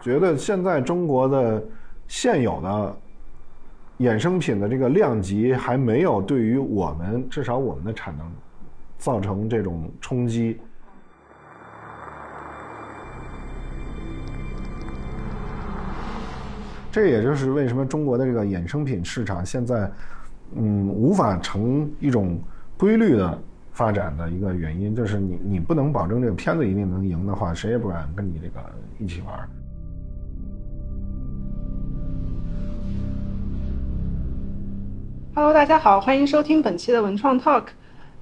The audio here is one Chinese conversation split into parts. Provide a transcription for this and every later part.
觉得现在中国的现有的衍生品的这个量级还没有对于我们至少我们的产能造成这种冲击。这也就是为什么中国的这个衍生品市场现在，嗯，无法成一种规律的发展的一个原因，就是你你不能保证这个片子一定能赢的话，谁也不敢跟你这个一起玩。Hello，大家好，欢迎收听本期的文创 Talk。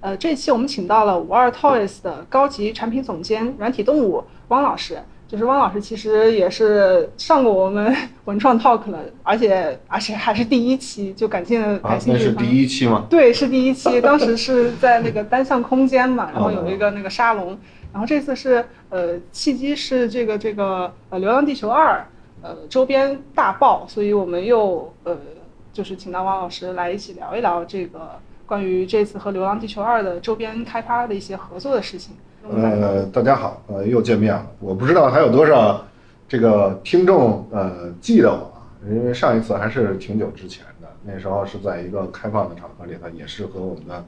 呃，这期我们请到了五二 Toys 的高级产品总监软体动物汪老师。就是汪老师，其实也是上过我们文创 talk 了，而且而且还是第一期，就感谢感谢那是第一期吗？对，是第一期，当时是在那个单向空间嘛，然后有一个那个沙龙，然后这次是呃契机是这个这个呃《流浪地球二》呃周边大爆，所以我们又呃就是请到汪老师来一起聊一聊这个关于这次和《流浪地球二》的周边开发的一些合作的事情。呃，大家好，呃，又见面了。我不知道还有多少这个听众呃记得我，因为上一次还是挺久之前的，那时候是在一个开放的场合里头，也是和我们的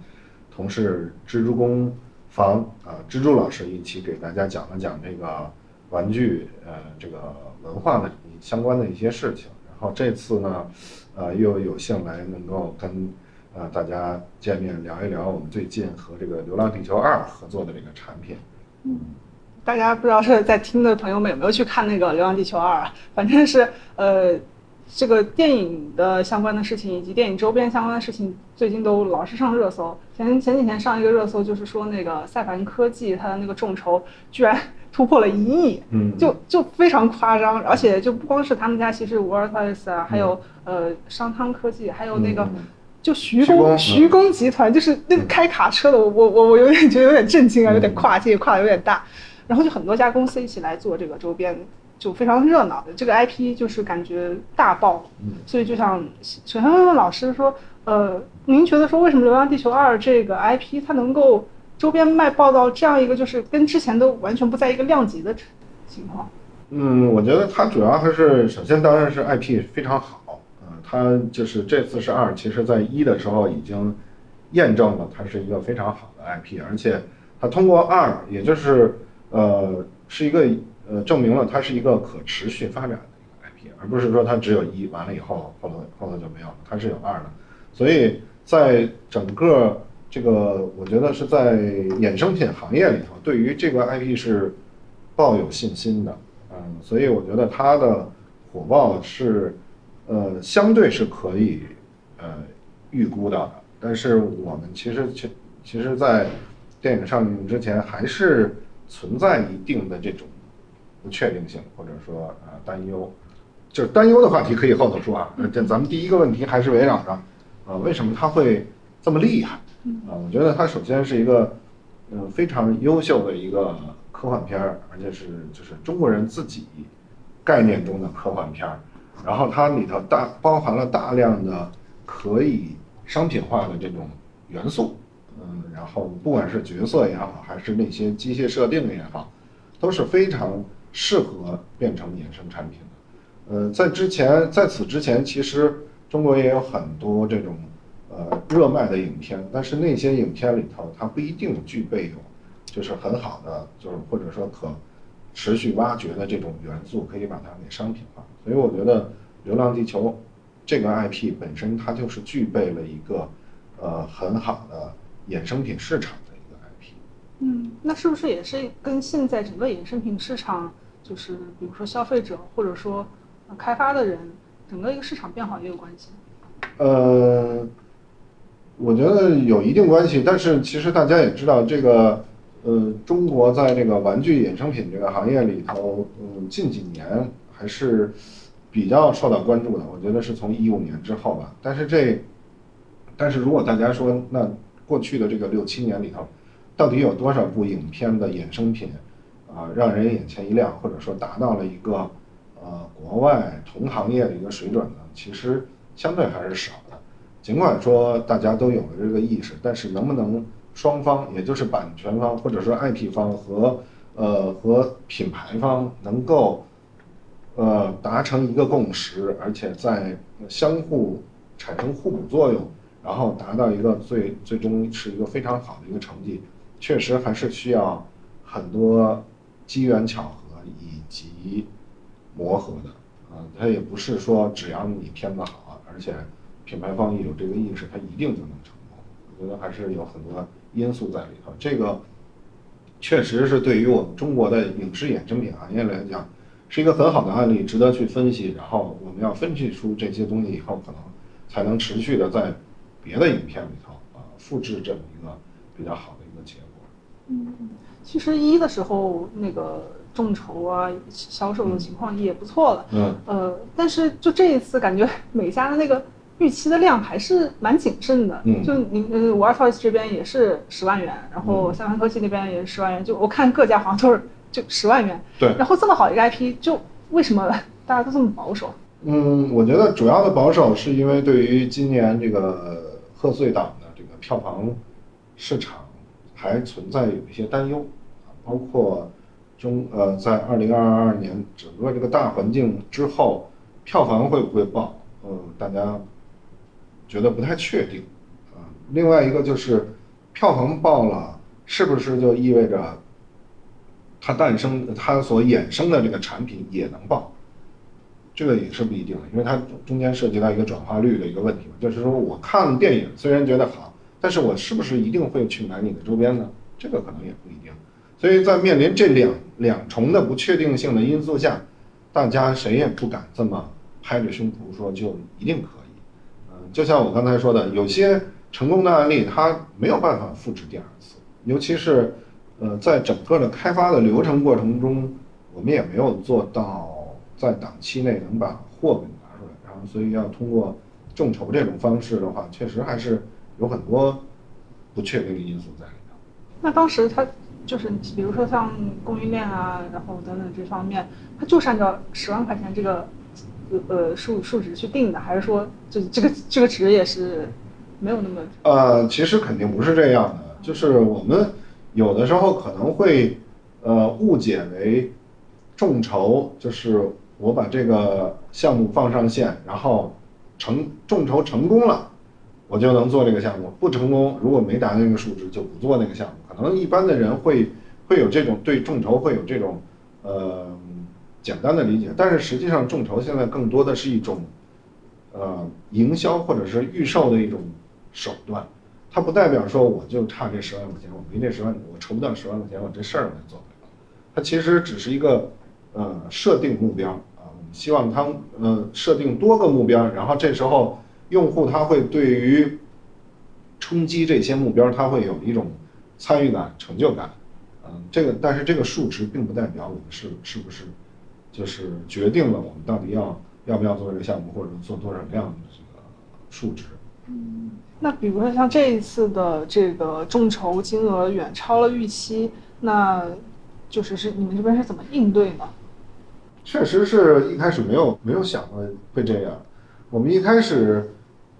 同事蜘蛛工房啊蜘蛛老师一起给大家讲了讲这个玩具呃这个文化的相关的一些事情。然后这次呢，呃，又有幸来能够跟。啊，大家见面聊一聊我们最近和这个《流浪地球二》合作的这个产品。嗯，大家不知道是在听的朋友们有没有去看那个《流浪地球二》？反正是呃，这个电影的相关的事情以及电影周边相关的事情，最近都老是上热搜。前前几天上一个热搜就是说那个赛凡科技它的那个众筹居然突破了一亿，嗯，就就非常夸张。而且就不光是他们家，其实五二 toys 啊，还有呃商汤科技，还有那个。就徐工徐工集团，就是那个开卡车的，我我我我有点觉得有点震惊啊，有点跨界跨的有点大，然后就很多家公司一起来做这个周边，就非常热闹的。这个 IP 就是感觉大爆，所以就想首先问问老师说，呃，您觉得说为什么《流浪地球二》这个 IP 它能够周边卖爆到这样一个就是跟之前都完全不在一个量级的情况？嗯，我觉得它主要还是首先当然是 IP 非常好。嗯它就是这次是二，其实在一的时候已经验证了它是一个非常好的 IP，而且它通过二，也就是呃是一个呃证明了它是一个可持续发展的一个 IP，而不是说它只有一完了以后后头后头就没有了，它是有二的，所以在整个这个我觉得是在衍生品行业里头，对于这个 IP 是抱有信心的，嗯，所以我觉得它的火爆是。呃，相对是可以呃预估到的，但是我们其实其其实，在电影上映之前，还是存在一定的这种不确定性，或者说呃担忧。就是担忧的话题可以后头说啊。这咱们第一个问题还是围绕着呃为什么它会这么厉害？啊，我觉得它首先是一个嗯非常优秀的一个科幻片儿，而且是就是中国人自己概念中的科幻片儿。然后它里头大包含了大量的可以商品化的这种元素，嗯，然后不管是角色也好，还是那些机械设定也好，都是非常适合变成衍生产品的。呃，在之前，在此之前，其实中国也有很多这种呃热卖的影片，但是那些影片里头，它不一定具备有就是很好的，就是或者说可持续挖掘的这种元素，可以把它给商品化。所以我觉得《流浪地球》这个 IP 本身它就是具备了一个呃很好的衍生品市场的一个 IP。嗯，那是不是也是跟现在整个衍生品市场，就是比如说消费者或者说开发的人，整个一个市场变好也有关系？呃，我觉得有一定关系，但是其实大家也知道，这个呃，中国在这个玩具衍生品这个行业里头，嗯，近几年。还是比较受到关注的，我觉得是从一五年之后吧。但是这，但是如果大家说，那过去的这个六七年里头，到底有多少部影片的衍生品啊，让人眼前一亮，或者说达到了一个呃国外同行业的一个水准呢？其实相对还是少。尽管说大家都有了这个意识，但是能不能双方，也就是版权方或者说 IP 方和呃和品牌方能够呃达成一个共识，而且在相互产生互补作用，然后达到一个最最终是一个非常好的一个成绩，确实还是需要很多机缘巧合以及磨合的。啊，它也不是说只要你片子好，而且品牌方也有这个意识，它一定就能成功。我觉得还是有很多因素在里头，这个。确实是对于我们中国的影视衍生品行业来讲，是一个很好的案例，值得去分析。然后我们要分析出这些东西以后，可能才能持续的在别的影片里头啊复制这么一个比较好的一个结果。嗯，其实一的时候那个众筹啊销售的情况也不错了。嗯。呃，但是就这一次感觉 美嘉的那个。预期的量还是蛮谨慎的，就您呃，五二 Toys 这边也是十万元，然后三方科技那边也是十万元，就我看各家好像都是就十万元。对。然后这么好一个 IP，就为什么 大家都这么保守？嗯，我觉得主要的保守是因为对于今年这个贺岁档的这个票房市场还存在有一些担忧啊，包括中呃在二零二二年整个这个大环境之后，票房会不会爆？嗯，大家。觉得不太确定，啊，另外一个就是票房爆了，是不是就意味着它诞生、它所衍生的这个产品也能爆？这个也是不一定的，因为它中间涉及到一个转化率的一个问题嘛。就是说我看电影虽然觉得好，但是我是不是一定会去买你的周边呢？这个可能也不一定。所以在面临这两两重的不确定性的因素下，大家谁也不敢这么拍着胸脯说就一定可。就像我刚才说的，有些成功的案例，它没有办法复制第二次，尤其是，呃，在整个的开发的流程过程中，我们也没有做到在档期内能把货给拿出来，然后所以要通过众筹这种方式的话，确实还是有很多不确定的因素在里头。那当时他就是，比如说像供应链啊，然后等等这方面，他就是按照十万块钱这个。呃，数数值去定的，还是说，就这个这个值也是没有那么？呃，其实肯定不是这样的，就是我们有的时候可能会呃误解为众筹，就是我把这个项目放上线，然后成众筹成功了，我就能做这个项目；不成功，如果没达那个数值，就不做那个项目。可能一般的人会会有这种对众筹会有这种呃。简单的理解，但是实际上众筹现在更多的是一种，呃，营销或者是预售的一种手段，它不代表说我就差这十万块钱，我没这十万，我筹不到十万块钱，我这事儿我就做不了。它其实只是一个，呃，设定目标啊，我们希望它呃设定多个目标，然后这时候用户他会对于冲击这些目标，他会有一种参与感、成就感，嗯，这个但是这个数值并不代表我们是是不是。就是决定了我们到底要要不要做这个项目，或者做多少量的这个数值。嗯，那比如说像这一次的这个众筹金额远超了预期，那就是是你们这边是怎么应对呢？确实是一开始没有没有想过会这样。我们一开始，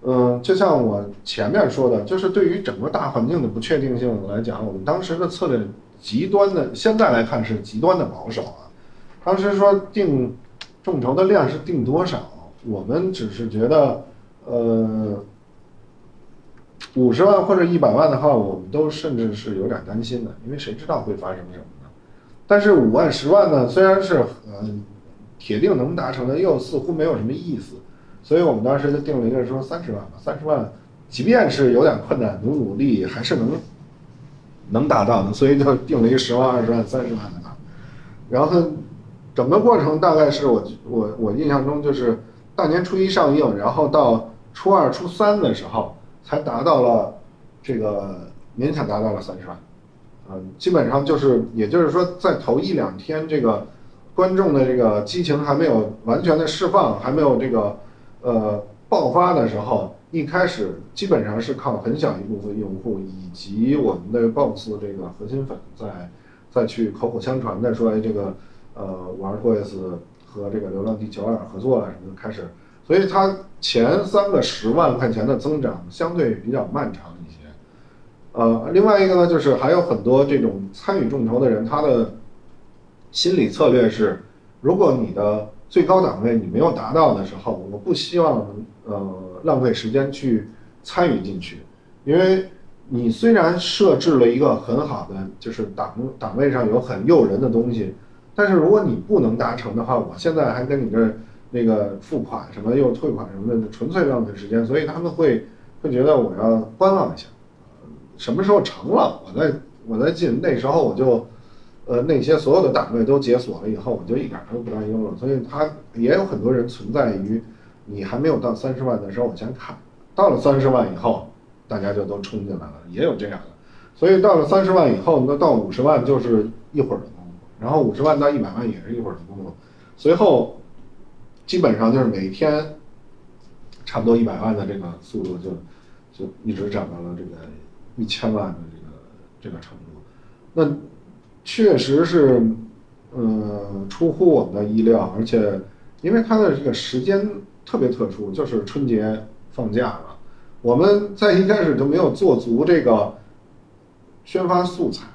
嗯，就像我前面说的，就是对于整个大环境的不确定性来讲，我们当时的策略极端的，现在来看是极端的保守啊。当时说定众筹的量是定多少？我们只是觉得，呃，五十万或者一百万的话，我们都甚至是有点担心的，因为谁知道会发生什么呢？但是五万、十万呢，虽然是呃铁定能达成的，又似乎没有什么意思，所以我们当时就定了一个说三十万吧，三十万，即便是有点困难，努努力还是能能达到的，所以就定了一个十万、二十万、三十万的，然后。整个过程大概是我我我印象中就是大年初一上映，然后到初二初三的时候才达到了这个勉强达到了三十万，嗯，基本上就是也就是说在头一两天这个观众的这个激情还没有完全的释放，还没有这个呃爆发的时候，一开始基本上是靠很小一部分用户以及我们的 BOSS 这个核心粉在再去口口相传的说哎这个。呃，玩 Toys 和这个《流浪地球二》合作啊什么的开始，所以它前三个十万块钱的增长相对比较漫长一些。呃，另外一个呢，就是还有很多这种参与众筹的人，他的心理策略是，如果你的最高档位你没有达到的时候，我不希望呃浪费时间去参与进去，因为你虽然设置了一个很好的就是档档位上有很诱人的东西，但是如果你不能达成的话，我现在还跟你这那个付款什么又退款什么的，纯粹浪费时间，所以他们会会觉得我要观望一下，什么时候成了，我再我再进，那时候我就。呃，那些所有的档位都解锁了以后，我就一点都不担忧了。所以，他也有很多人存在于你还没有到三十万的时候往前看，到了三十万以后，大家就都冲进来了，也有这样的。所以到了三十万以后，那到五十万就是一会儿，然后五十万到一百万也是一会儿的功夫，随后基本上就是每天差不多一百万的这个速度就就一直涨到了这个一千万的这个这个程度，那。确实是，呃，出乎我们的意料，而且因为它的这个时间特别特殊，就是春节放假了，我们在一开始就没有做足这个宣发素材，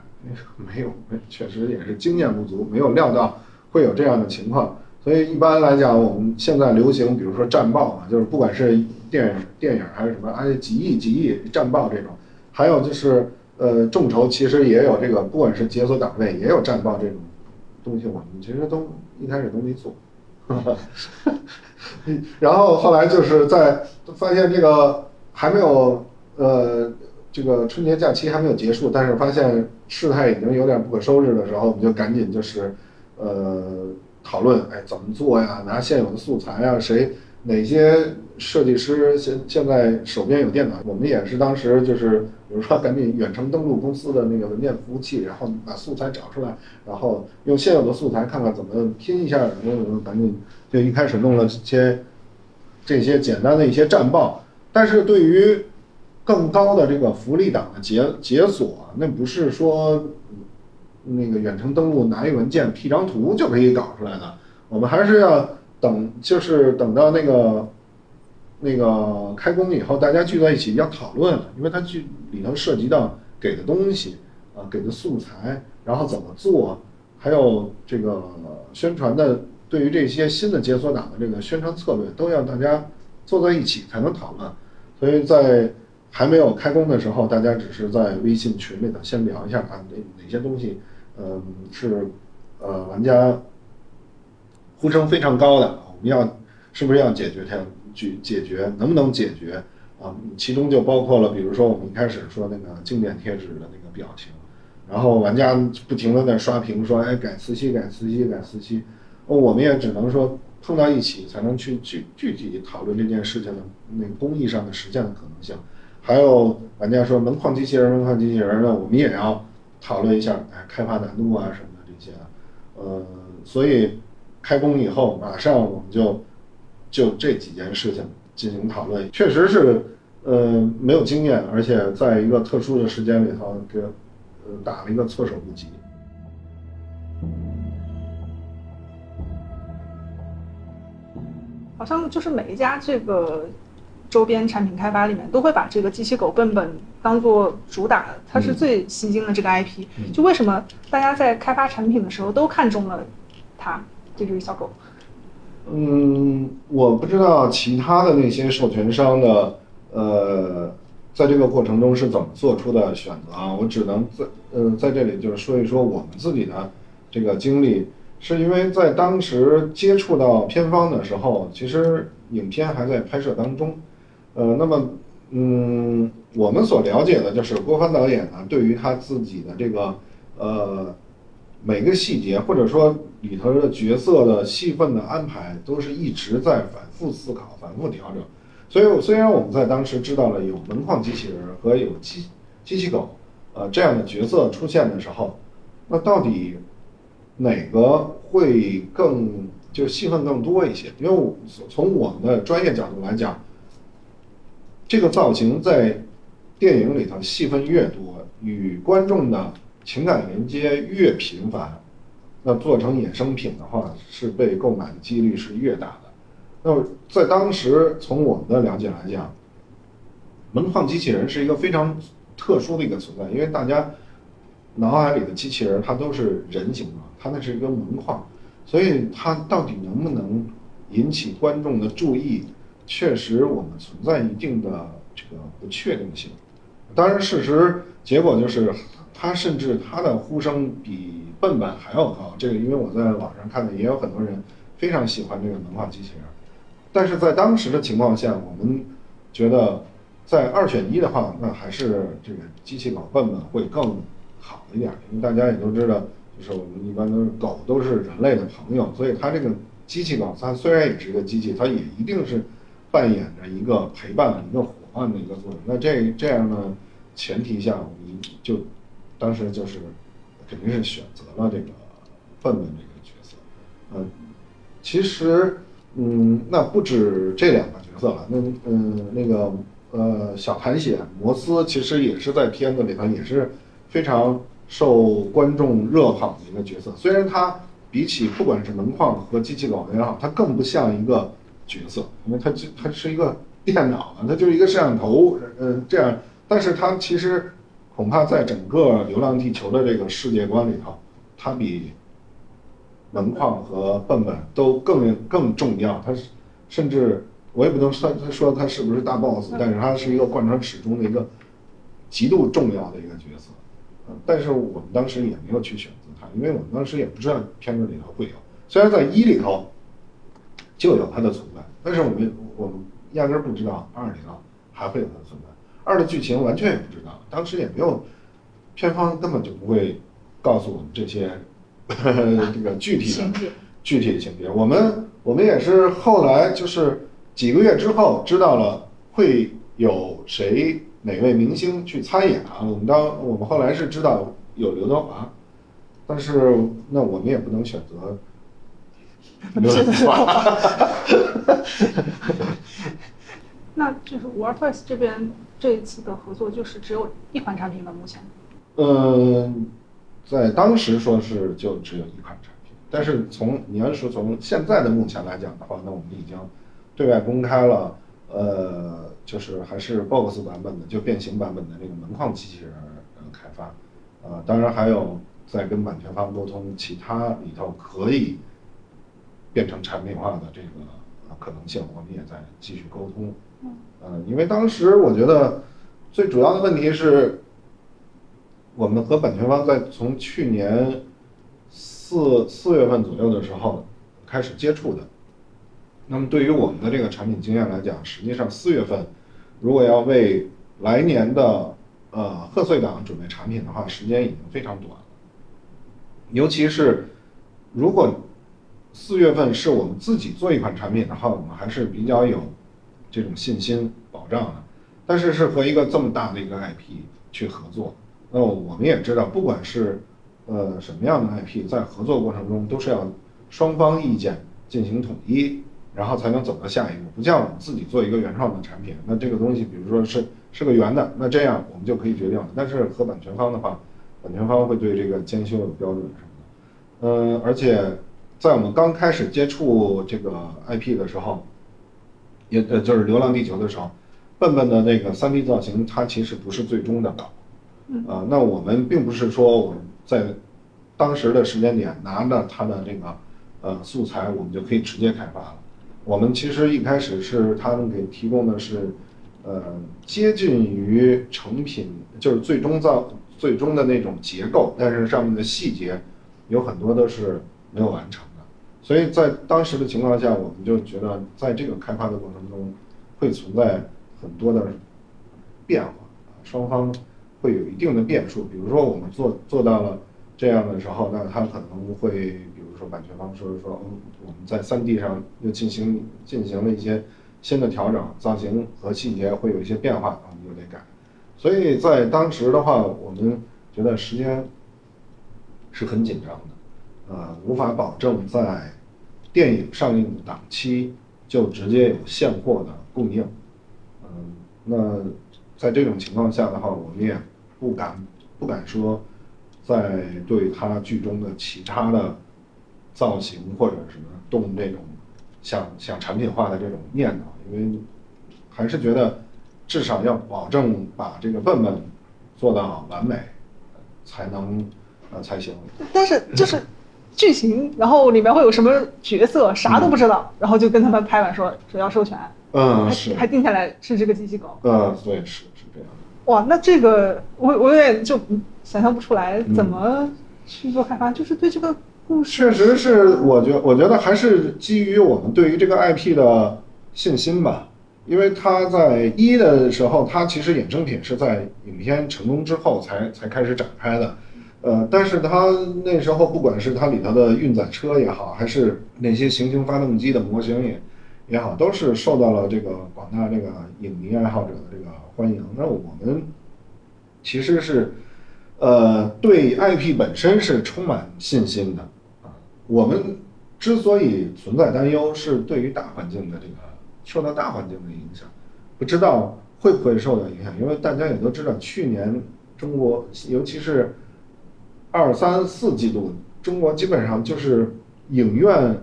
没有，确实也是经验不足，没有料到会有这样的情况，所以一般来讲，我们现在流行，比如说战报嘛，就是不管是电影、电影还是什么，哎，几亿、几亿战报这种，还有就是。呃，众筹其实也有这个，不管是解锁档位，也有战报这种东西，我们其实都一开始都没做。然后后来就是在发现这个还没有呃，这个春节假期还没有结束，但是发现事态已经有点不可收拾的时候，我们就赶紧就是呃讨论，哎，怎么做呀？拿现有的素材啊，谁？哪些设计师现现在手边有电脑？我们也是当时就是，比如说赶紧远程登录公司的那个文件服务器，然后把素材找出来，然后用现有的素材看看怎么拼一下，然后赶紧就一开始弄了些这些简单的一些战报。但是对于更高的这个福利档的解解锁，那不是说那个远程登录拿一文件 P 张图就可以搞出来的，我们还是要。等就是等到那个那个开工以后，大家聚在一起要讨论，因为它剧里头涉及到给的东西啊，给的素材，然后怎么做，还有这个宣传的，对于这些新的解锁党的这个宣传策略，都要大家坐在一起才能讨论。所以在还没有开工的时候，大家只是在微信群里头先聊一下啊，哪哪些东西，嗯，是呃玩家。呼声非常高的，我们要是不是要解决它？解解决能不能解决啊？其中就包括了，比如说我们一开始说那个经典贴纸的那个表情，然后玩家不停的在刷屏说，哎，改磁吸，改磁吸，改磁吸。我们也只能说碰到一起才能去具具体讨论这件事情的那工艺上的实现的可能性。还有玩家说门框机器人，门框机器人呢，我们也要讨论一下，哎，开发难度啊什么的这些。呃，所以。开工以后，马上我们就就这几件事情进行讨论。确实是，呃，没有经验，而且在一个特殊的时间里头，给呃打了一个措手不及。好像就是每一家这个周边产品开发里面，都会把这个机器狗笨笨当做主打，它是最吸睛的这个 IP。就为什么大家在开发产品的时候都看中了它？这只小狗。嗯，我不知道其他的那些授权商的，呃，在这个过程中是怎么做出的选择啊？我只能在，呃，在这里就是说一说我们自己的这个经历，是因为在当时接触到片方的时候，其实影片还在拍摄当中，呃，那么，嗯，我们所了解的就是郭帆导演呢，对于他自己的这个，呃。每个细节，或者说里头的角色的戏份的安排，都是一直在反复思考、反复调整。所以，虽然我们在当时知道了有门框机器人和有机机器狗，呃，这样的角色出现的时候，那到底哪个会更就戏份更多一些？因为从我们的专业角度来讲，这个造型在电影里头戏份越多，与观众的。情感连接越频繁，那做成衍生品的话，是被购买的几率是越大的。那么在当时，从我们的了解来讲，门框机器人是一个非常特殊的一个存在，因为大家脑海里的机器人它都是人形嘛，它那是一个门框，所以它到底能不能引起观众的注意，确实我们存在一定的这个不确定性。当然，事实结果就是，它甚至它的呼声比笨笨还要高。这个因为我在网上看的，也有很多人非常喜欢这个门框机器人。但是在当时的情况下，我们觉得在二选一的话，那还是这个机器狗笨笨会更好一点，因为大家也都知道，就是我们一般都是狗都是人类的朋友，所以它这个机器狗，它虽然也是一个机器，它也一定是扮演着一个陪伴、一个伙伴的一个作用。那这这样的前提下，我们就当时就是肯定是选择了这个笨笨这个角色。嗯，其实。嗯，那不止这两个角色了，那嗯，那个呃，小苔藓摩斯其实也是在片子里头也是非常受观众热捧的一个角色。虽然他比起不管是门框和机器狗也好，他更不像一个角色，因为他就它是一个电脑嘛，他就是一个摄像头，嗯，这样。但是他其实恐怕在整个《流浪地球》的这个世界观里头，他比。门框和笨笨都更更重要，他是甚至我也不能算他说他是不是大 boss，但是他是一个贯穿始终的一个极度重要的一个角色，但是我们当时也没有去选择他，因为我们当时也不知道片子里头会有，虽然在一里头就有它的存在，但是我们我们压根儿不知道二里头还会有它的存在，二的剧情完全也不知道，当时也没有片方根本就不会告诉我们这些。这个具体的具体的情节，我们我们也是后来就是几个月之后知道了会有谁哪位明星去参演啊。我们当我们后来是知道有刘德华，但是那我们也不能选择 那就是 w a r t o y s 这边这一次的合作就是只有一款产品吗？目前？嗯。在当时说是就只有一款产品，但是从你要说从现在的目前来讲的话，那我们已经对外公开了，呃，就是还是 BOSS 版本的，就变形版本的那个门框机器人呃开发，呃，当然还有在跟版权方沟通，其他里头可以变成产品化的这个可能性，我们也在继续沟通。嗯，因为当时我觉得最主要的问题是。我们和版权方在从去年四四月份左右的时候开始接触的。那么对于我们的这个产品经验来讲，实际上四月份如果要为来年的呃贺岁档准备产品的话，时间已经非常短了。尤其是如果四月份是我们自己做一款产品的话，我们还是比较有这种信心保障的。但是是和一个这么大的一个 IP 去合作。那我们也知道，不管是呃什么样的 IP，在合作过程中都是要双方意见进行统一，然后才能走到下一步。不像我们自己做一个原创的产品，那这个东西，比如说是是个圆的，那这样我们就可以决定了。但是和版权方的话，版权方会对这个监修有标准什么的。嗯，而且在我们刚开始接触这个 IP 的时候，也呃就是《流浪地球》的时候，笨笨的那个 3D 造型，它其实不是最终的稿。啊，那我们并不是说我们在当时的时间点拿着它的这个呃素材，我们就可以直接开发了。我们其实一开始是他们给提供的是呃接近于成品，就是最终造最终的那种结构，但是上面的细节有很多都是没有完成的。所以在当时的情况下，我们就觉得在这个开发的过程中会存在很多的变化，双方。会有一定的变数，比如说我们做做到了这样的时候，那他可能会，比如说版权方说说，嗯，我们在三 D 上又进行进行了一些新的调整，造型和细节会有一些变化，我们就得改。所以在当时的话，我们觉得时间是很紧张的，呃，无法保证在电影上映的档期就直接有现货的供应。嗯，那在这种情况下的话，我们也。不敢，不敢说，在对他剧中的其他的造型或者什么动这种想想产品化的这种念头，因为还是觉得至少要保证把这个笨笨做到完美，才能呃才行。但是就是剧情，然后里面会有什么角色，啥都不知道，然后就跟他们拍板说说要授权，嗯，是，还定下来是这个机器狗，嗯，对，是是这样。哇，那这个我我有点就想象不出来怎么去做开发，就是对这个故事，确实是，我觉我觉得还是基于我们对于这个 IP 的信心吧。因为它在一的时候，它其实衍生品是在影片成功之后才才开始展开的，呃，但是它那时候不管是它里头的运载车也好，还是那些行星发动机的模型也也好，都是受到了这个广大这个影迷爱好者的这个欢迎。那我们其实是呃对 IP 本身是充满信心的啊。我们之所以存在担忧，是对于大环境的这个。受到大环境的影响，不知道会不会受到影响，因为大家也都知道，去年中国，尤其是二三四季度，中国基本上就是影院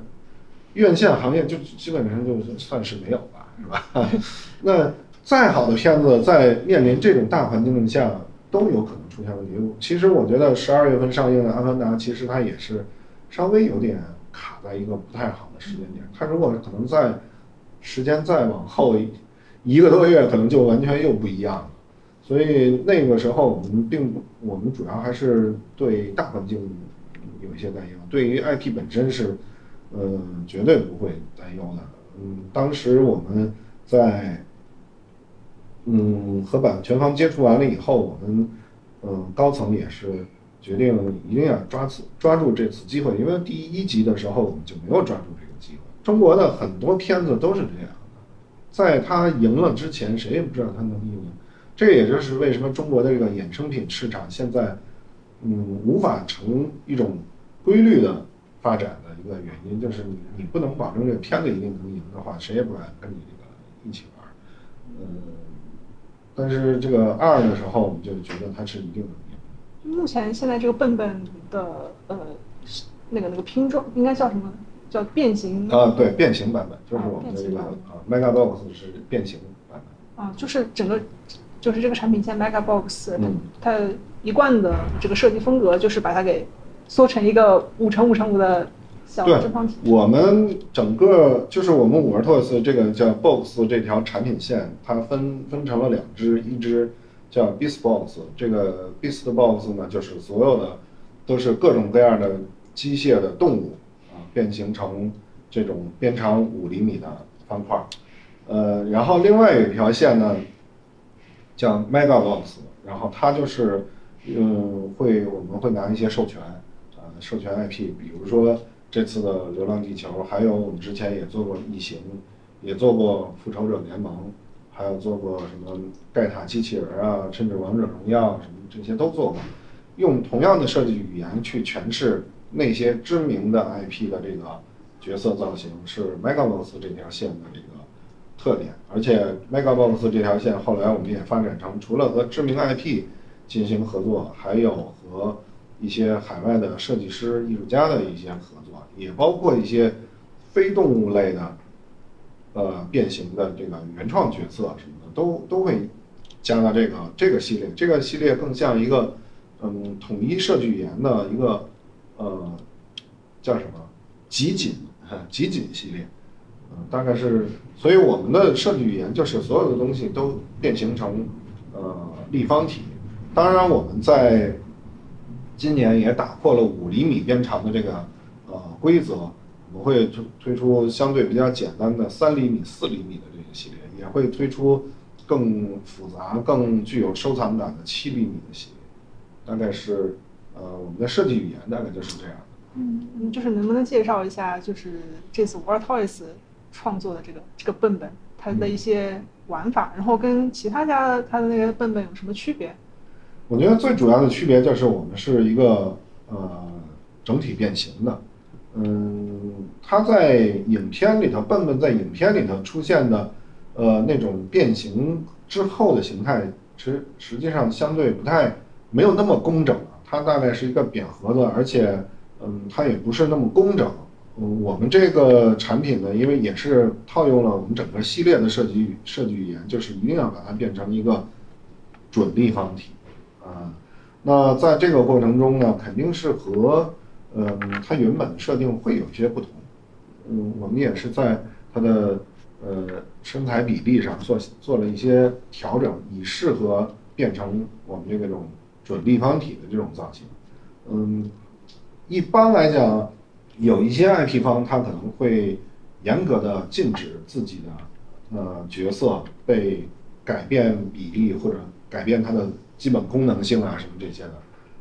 院线行业就基本上就算是没有吧，是吧？那再好的片子，在面临这种大环境下，都有可能出现问题。其实我觉得十二月份上映的《阿凡达》，其实它也是稍微有点卡在一个不太好的时间点。它如果可能在时间再往后一一个多月，可能就完全又不一样了。所以那个时候，我们并不，我们主要还是对大环境有一些担忧。对于 IP 本身是，呃，绝对不会担忧的。嗯，当时我们在，嗯，和版权方接触完了以后，我们，嗯，高层也是决定一定要抓次抓住这次机会，因为第一集的时候我们就没有抓住这个机会。中国的很多片子都是这样的，在他赢了之前，谁也不知道他能赢。这也就是为什么中国的这个衍生品市场现在，嗯，无法成一种规律的发展的一个原因，就是你你不能保证这个片子一定能赢的话，谁也不敢跟你这个一起玩。嗯，但是这个二的时候，我们就觉得它是一定能赢。目前现在这个笨笨的呃，那个那个拼装应该叫什么？叫变形啊，对，变形版本就是我们的这个啊，Megabox 是变形版本啊，就是整个就是这个产品线 Megabox，嗯，它一贯的这个设计风格就是把它给缩成一个五乘五乘五的小正方体。我们整个就是我们五二 Toys 这个叫 Box 这条产品线，它分分成了两支，一支叫 Beast Box，这个 Beast Box 呢就是所有的都是各种各样的机械的动物啊。变形成这种边长五厘米的方块，呃，然后另外有一条线呢，叫 Megabox，然后它就是，嗯，会我们会拿一些授权，呃，授权 IP，比如说这次的《流浪地球》，还有我们之前也做过《异形》，也做过《复仇者联盟》，还有做过什么盖塔机器人啊，甚至《王者荣耀》什么这些都做过，用同样的设计语言去诠释。那些知名的 IP 的这个角色造型是 Megabox 这条线的这个特点，而且 Megabox 这条线后来我们也发展成除了和知名 IP 进行合作，还有和一些海外的设计师、艺术家的一些合作，也包括一些非动物类的呃变形的这个原创角色什么的，都都会加到这个这个系列。这个系列更像一个嗯统一设计语言的一个。呃，叫什么？集锦，集锦系列，大概是，所以我们的设计语言就是所有的东西都变形成呃立方体。当然，我们在今年也打破了五厘米边长的这个呃规则，我们会推推出相对比较简单的三厘米、四厘米的这个系列，也会推出更复杂、更具有收藏感的七厘米的系列，大概是。呃，我们的设计语言大概就是这样。嗯，就是能不能介绍一下，就是这次 War Toys 创作的这个这个笨笨，它的一些玩法，然后跟其他家的它的那个笨笨有什么区别？我觉得最主要的区别就是我们是一个呃整体变形的。嗯，它在影片里头，笨笨在影片里头出现的呃那种变形之后的形态，实实际上相对不太没有那么工整。它大概是一个扁盒子，而且，嗯，它也不是那么工整。嗯，我们这个产品呢，因为也是套用了我们整个系列的设计语设计语言，就是一定要把它变成一个准立方体。啊，那在这个过程中呢，肯定是和嗯，它原本的设定会有些不同。嗯，我们也是在它的呃身材比例上做做了一些调整，以适合变成我们这个种准立方体的这种造型。嗯，一般来讲，有一些 IP 方他可能会严格的禁止自己的呃角色被改变比例或者改变它的基本功能性啊什么这些的。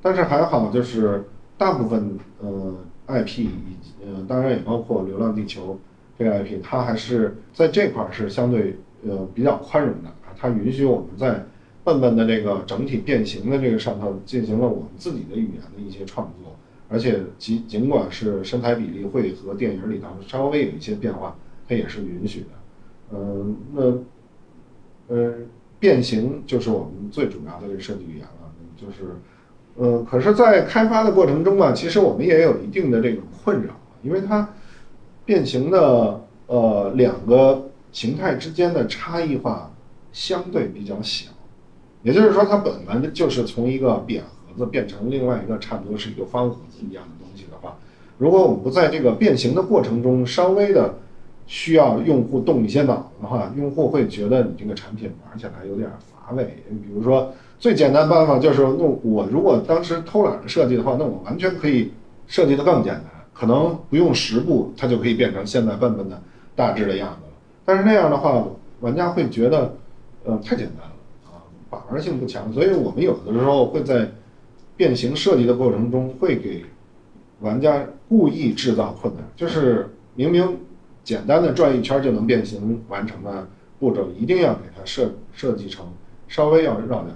但是还好，就是大部分呃 IP 以呃当然也包括《流浪地球》这个 IP，它还是在这块儿是相对呃比较宽容的，它允许我们在笨笨的这个整体变形的这个上头进行了我们自己的语言的一些创作，而且尽尽管是身材比例会和电影里头稍微有一些变化，它也是允许的。嗯，那呃变形就是我们最主要的这设计语言了，就是。呃，可是，在开发的过程中吧，其实我们也有一定的这种困扰，因为它变形的呃两个形态之间的差异化相对比较小，也就是说，它本来就是从一个扁变成另外一个差不多是一个方盒子一样的东西的话，如果我们不在这个变形的过程中稍微的需要用户动一些脑子的话，用户会觉得你这个产品玩起来有点乏味，比如说。最简单办法就是，那我如果当时偷懒的设计的话，那我完全可以设计的更简单，可能不用十步，它就可以变成现在笨笨的大致的样子了。但是那样的话，玩家会觉得，呃，太简单了啊，把玩性不强。所以我们有的时候会在变形设计的过程中，会给玩家故意制造困难，就是明明简单的转一圈就能变形完成的步骤，一定要给它设设计成稍微要绕点。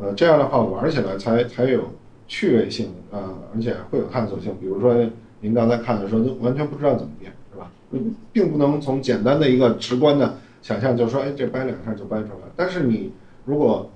呃，这样的话玩起来才才有趣味性啊，而且会有探索性。比如说您刚才看的时候，就完全不知道怎么变，是吧？并不能从简单的一个直观的想象，就说哎，这掰两下就掰出来。但是你如果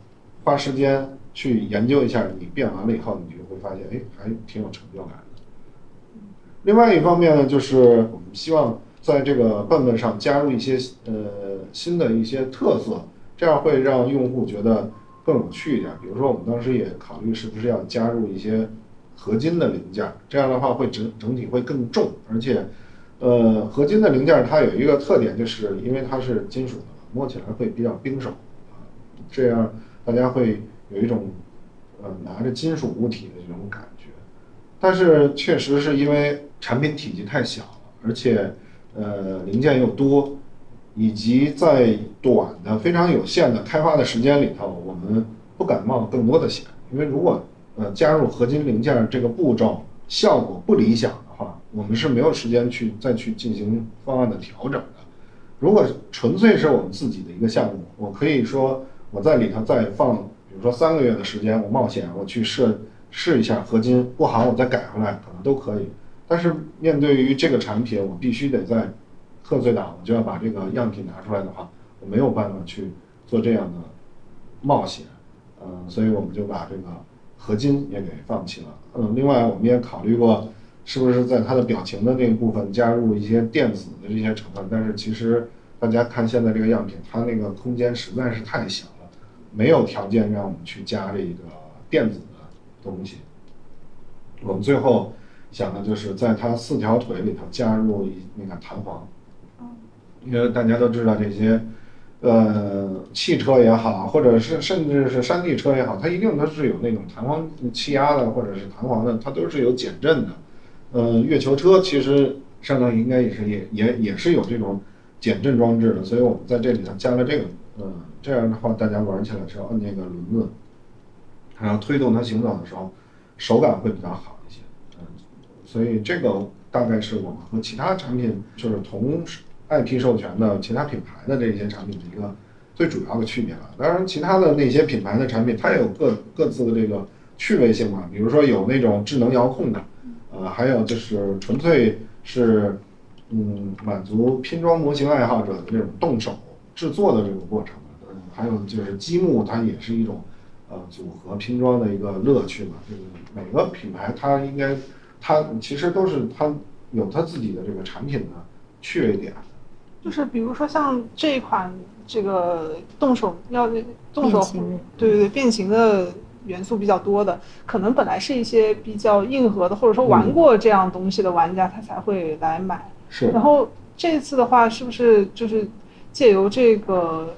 花时间去研究一下，你变完了以后，你就会发现，哎，还挺有成就感的。另外一方面呢，就是我们希望在这个笨笨上加入一些呃新的一些特色，这样会让用户觉得。更有趣一点，比如说我们当时也考虑是不是要加入一些合金的零件，这样的话会整整体会更重，而且，呃，合金的零件它有一个特点，就是因为它是金属的，摸起来会比较冰手，这样大家会有一种呃拿着金属物体的这种感觉。但是确实是因为产品体积太小了，而且呃零件又多。以及在短的非常有限的开发的时间里头，我们不敢冒更多的险，因为如果呃加入合金零件这个步骤效果不理想的话，我们是没有时间去再去进行方案的调整的。如果纯粹是我们自己的一个项目，我可以说我在里头再放，比如说三个月的时间，我冒险我去试试一下合金不好，我再改回来可能都可以。但是面对于这个产品，我必须得在。贺岁档我就要把这个样品拿出来的话，我没有办法去做这样的冒险，嗯，所以我们就把这个合金也给放弃了。嗯，另外我们也考虑过，是不是在它的表情的那个部分加入一些电子的这些成分，但是其实大家看现在这个样品，它那个空间实在是太小了，没有条件让我们去加这个电子的东西。我们最后想的就是在它四条腿里头加入一那个弹簧。因为大家都知道这些，呃，汽车也好，或者是甚至是山地车也好，它一定都是有那种弹簧气压的，或者是弹簧的，它都是有减震的。呃，月球车其实上头应该也是也也也是有这种减震装置的，所以我们在这里头加了这个，嗯，这样的话大家玩起来只要摁那个轮子，还要推动它行走的时候，手感会比较好一些。嗯，所以这个大概是我们和其他产品就是同。IP 授权的其他品牌的这些产品的一个最主要的区别了。当然，其他的那些品牌的产品，它也有各各自的这个趣味性嘛。比如说有那种智能遥控的，呃，还有就是纯粹是嗯满足拼装模型爱好者的这种动手制作的这个过程。嗯，还有就是积木，它也是一种呃组合拼装的一个乐趣嘛。就是每个品牌它应该它其实都是它有它自己的这个产品的趣味点。就是比如说像这一款这个动手要动手，对对对，变形的元素比较多的，可能本来是一些比较硬核的，或者说玩过这样东西的玩家，他才会来买。是。然后这次的话，是不是就是借由这个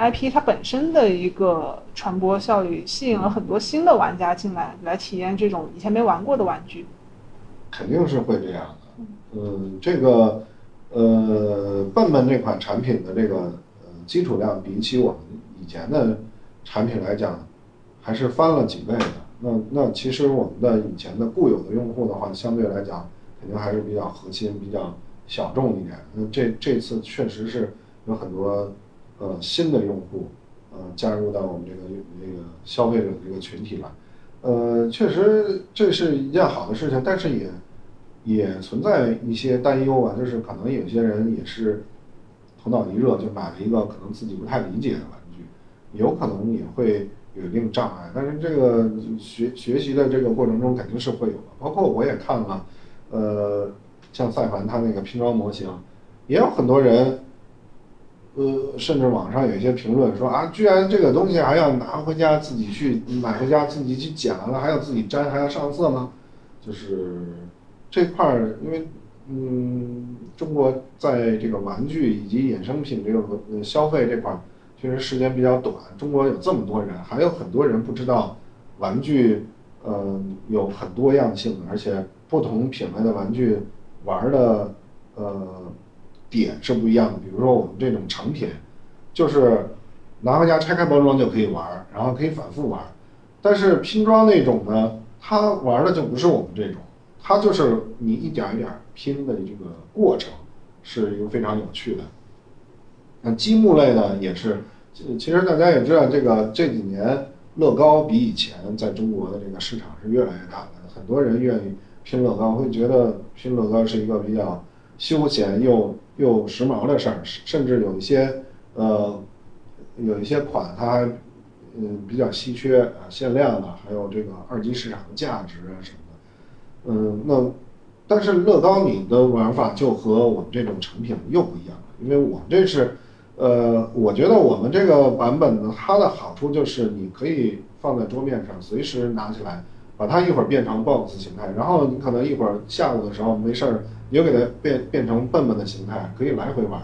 IP 它本身的一个传播效率，吸引了很多新的玩家进来，来体验这种以前没玩过的玩具？肯定是会这样的。嗯，这个呃，笨笨这款产品的这个呃基础量，比起我们以前的产品来讲，还是翻了几倍的。那那其实我们的以前的固有的用户的话，相对来讲，肯定还是比较核心、比较小众一点。那这这次确实是有很多呃新的用户呃加入到我们这个这个消费者的这个群体来。呃，确实这是一件好的事情，但是也也存在一些担忧啊，就是可能有些人也是头脑一热就买了一个可能自己不太理解的玩具，有可能也会有一定障碍。但是这个学学习的这个过程中肯定是会有的，包括我也看了，呃，像赛凡他那个拼装模型，也有很多人。呃，甚至网上有一些评论说啊，居然这个东西还要拿回家自己去买回家自己去剪完了还要自己粘还要上色吗？就是这块儿，因为嗯，中国在这个玩具以及衍生品这个消费这块儿，确实时间比较短。中国有这么多人，还有很多人不知道玩具，嗯，有很多样性，而且不同品类的玩具玩的，呃。点是不一样的，比如说我们这种成品，就是拿回家拆开包装就可以玩，然后可以反复玩。但是拼装那种呢，它玩的就不是我们这种，它就是你一点一点拼的这个过程，是一个非常有趣的。那积木类呢，也是，其实大家也知道，这个这几年乐高比以前在中国的这个市场是越来越大的，很多人愿意拼乐高，会觉得拼乐高是一个比较休闲又。又时髦的事儿，甚至有一些，呃，有一些款它，嗯，比较稀缺啊，限量的，还有这个二级市场的价值啊什么的，嗯，那，但是乐高你的玩法就和我们这种成品又不一样了，因为我们这是，呃，我觉得我们这个版本呢，它的好处就是你可以放在桌面上，随时拿起来，把它一会儿变成 box 形态，然后你可能一会儿下午的时候没事儿。你又给它变变成笨笨的形态，可以来回玩。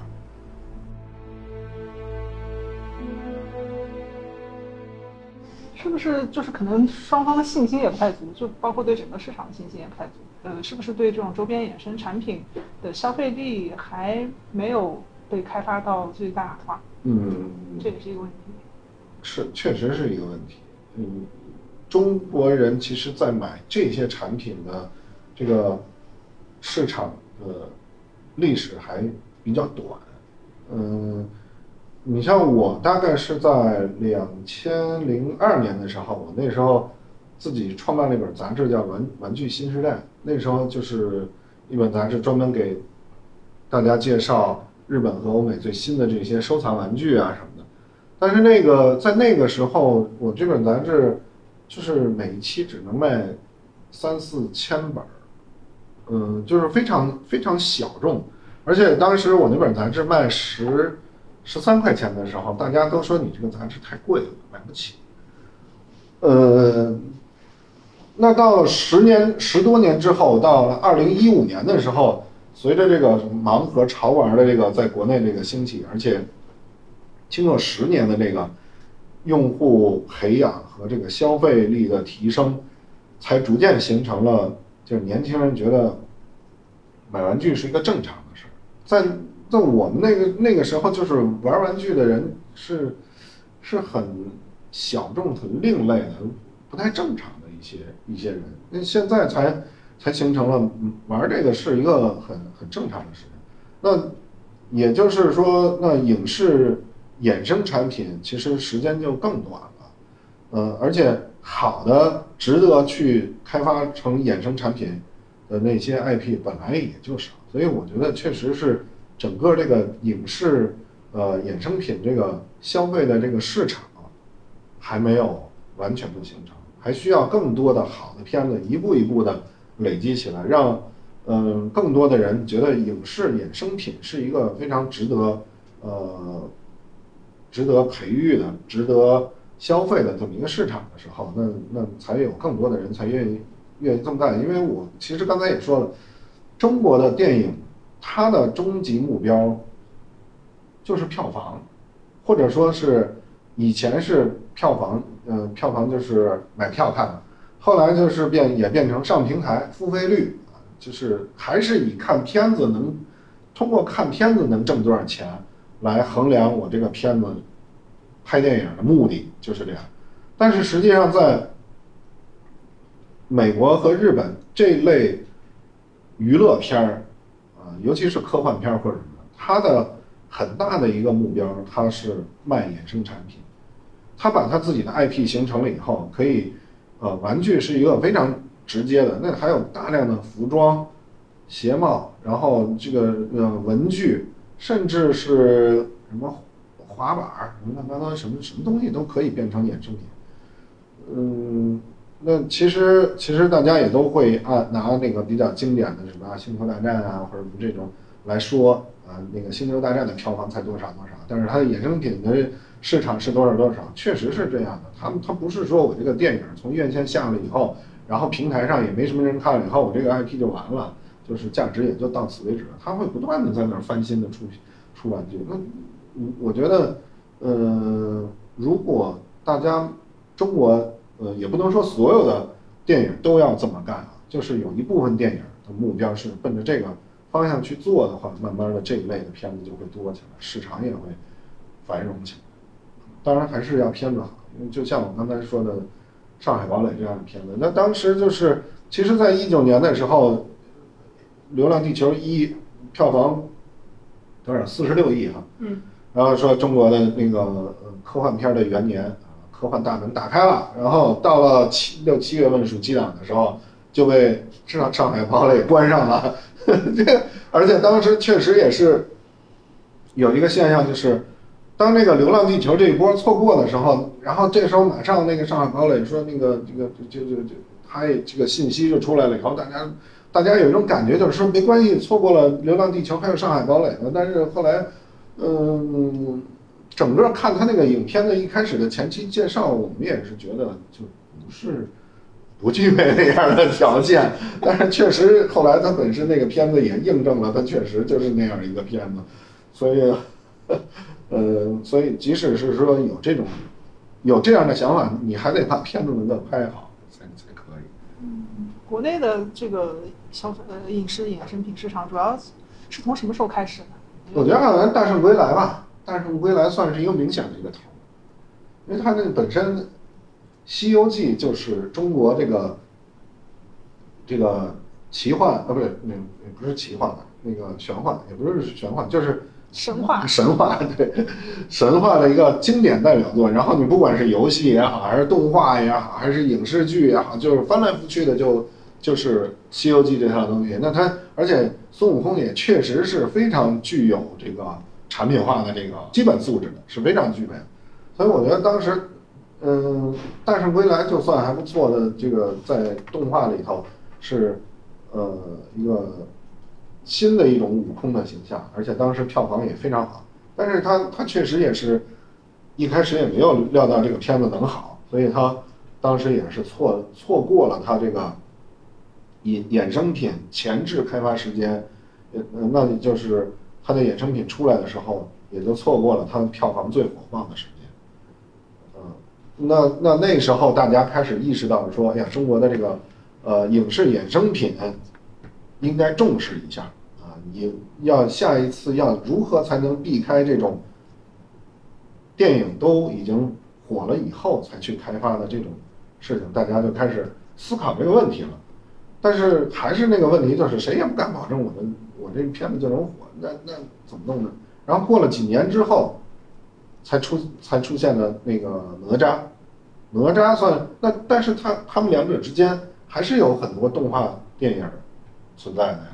是不是就是可能双方的信心也不太足，就包括对整个市场的信心也不太足。呃，是不是对这种周边衍生产品的消费力还没有被开发到最大化？嗯，这也是一个问题。是，确实是一个问题。嗯，中国人其实，在买这些产品的这个。市场的历史还比较短，嗯，你像我大概是在两千零二年的时候，我那时候自己创办了一本杂志叫《玩玩具新时代》，那时候就是一本杂志，专门给大家介绍日本和欧美最新的这些收藏玩具啊什么的。但是那个在那个时候，我这本杂志就是每一期只能卖三四千本儿。嗯，就是非常非常小众，而且当时我那本杂志卖十十三块钱的时候，大家都说你这个杂志太贵了，买不起。呃，那到十年十多年之后，到二零一五年的时候，随着这个盲盒潮玩的这个在国内这个兴起，而且经过十年的这个用户培养和这个消费力的提升，才逐渐形成了。就是年轻人觉得买玩具是一个正常的事儿，在在我们那个那个时候，就是玩玩具的人是是很小众、很另类的，不太正常的一些一些人。那现在才才形成了玩这个是一个很很正常的事情。那也就是说，那影视衍生产品其实时间就更短了，呃，而且。好的，值得去开发成衍生产品的那些 IP 本来也就少，所以我觉得确实是整个这个影视呃衍生品这个消费的这个市场还没有完全的形成，还需要更多的好的片子一步一步的累积起来，让嗯更多的人觉得影视衍生品是一个非常值得呃值得培育的、值得。消费的这么一个市场的时候，那那才有更多的人才愿意愿意这么干。因为我其实刚才也说了，中国的电影它的终极目标就是票房，或者说是以前是票房，嗯，票房就是买票看的，后来就是变也变成上平台付费率，就是还是以看片子能通过看片子能挣多少钱来衡量我这个片子。拍电影的目的就是这样，但是实际上在美国和日本这类娱乐片儿啊，尤其是科幻片或者什么，它的很大的一个目标，它是卖衍生产品。他把他自己的 IP 形成了以后，可以呃，玩具是一个非常直接的，那还有大量的服装、鞋帽，然后这个呃文具，甚至是什么。滑板儿什么乱七八糟，什么什么东西都可以变成衍生品。嗯，那其实其实大家也都会按拿那个比较经典的什么《星球大战》啊，或者什么这种来说啊，那个《星球大战》的票房才多少多少，但是它的衍生品的市场是多少多少，确实是这样的。他们他不是说我这个电影从院线下了以后，然后平台上也没什么人看了以后，我这个 IP 就完了，就是价值也就到此为止了。他会不断的在那儿翻新的出出玩具，那。我我觉得，呃，如果大家中国，呃，也不能说所有的电影都要这么干啊，就是有一部分电影的目标是奔着这个方向去做的话，慢慢的这一类的片子就会多起来，市场也会繁荣起来。当然还是要片子好，因为就像我刚才说的《上海堡垒》这样的片子，那当时就是，其实在一九年的时候，《流浪地球一》票房多少？四十六亿哈。嗯。然后说中国的那个科幻片的元年啊，科幻大门打开了。然后到了七六七月份暑期档的时候，就被上上海堡垒关上了。这而且当时确实也是有一个现象，就是当那个《流浪地球》这一波错过的时候，然后这时候马上那个上海堡垒说那个这个就就就他也这个信息就出来了以后，大家大家有一种感觉就是说没关系，错过了《流浪地球》还有上海堡垒呢。但是后来。嗯，整个看他那个影片的一开始的前期介绍，我们也是觉得就不是不具备那样的条件，但是确实后来他本身那个片子也印证了，他确实就是那样一个片子，所以，呃，所以即使是说有这种有这样的想法，你还得把片子能够拍好才才可以。嗯，国内的这个消费呃影视衍生品市场主要是从什么时候开始的？我觉得好像《大圣归来》吧，《大圣归来》算是一个明显的一个头，因为它那个本身，《西游记》就是中国这个这个奇幻啊，不是，那也不是奇幻吧那个玄幻也不是玄幻，就是神话，神话对，神话的一个经典代表作。然后你不管是游戏也好，还是动画也好，还是影视剧也好，就是翻来覆去的就。就是《西游记》这套东西，那它而且孙悟空也确实是非常具有这个产品化的这个基本素质的，是非常具备。所以我觉得当时，嗯，《大圣归来》就算还不错的，这个在动画里头是呃一个新的一种悟空的形象，而且当时票房也非常好。但是他他确实也是一开始也没有料到这个片子能好，所以他当时也是错错过了他这个。衍衍生品前置开发时间，呃，那你就是它的衍生品出来的时候，也就错过了它的票房最火爆的时间。嗯，那那那时候大家开始意识到说，哎呀，中国的这个呃影视衍生品应该重视一下啊，你要下一次要如何才能避开这种电影都已经火了以后才去开发的这种事情，大家就开始思考这个问题了。但是还是那个问题，就是谁也不敢保证我的我这片子就能火，那那怎么弄呢？然后过了几年之后，才出才出现了那个哪吒，哪吒算那，但是他他们两者之间还是有很多动画电影存在的呀，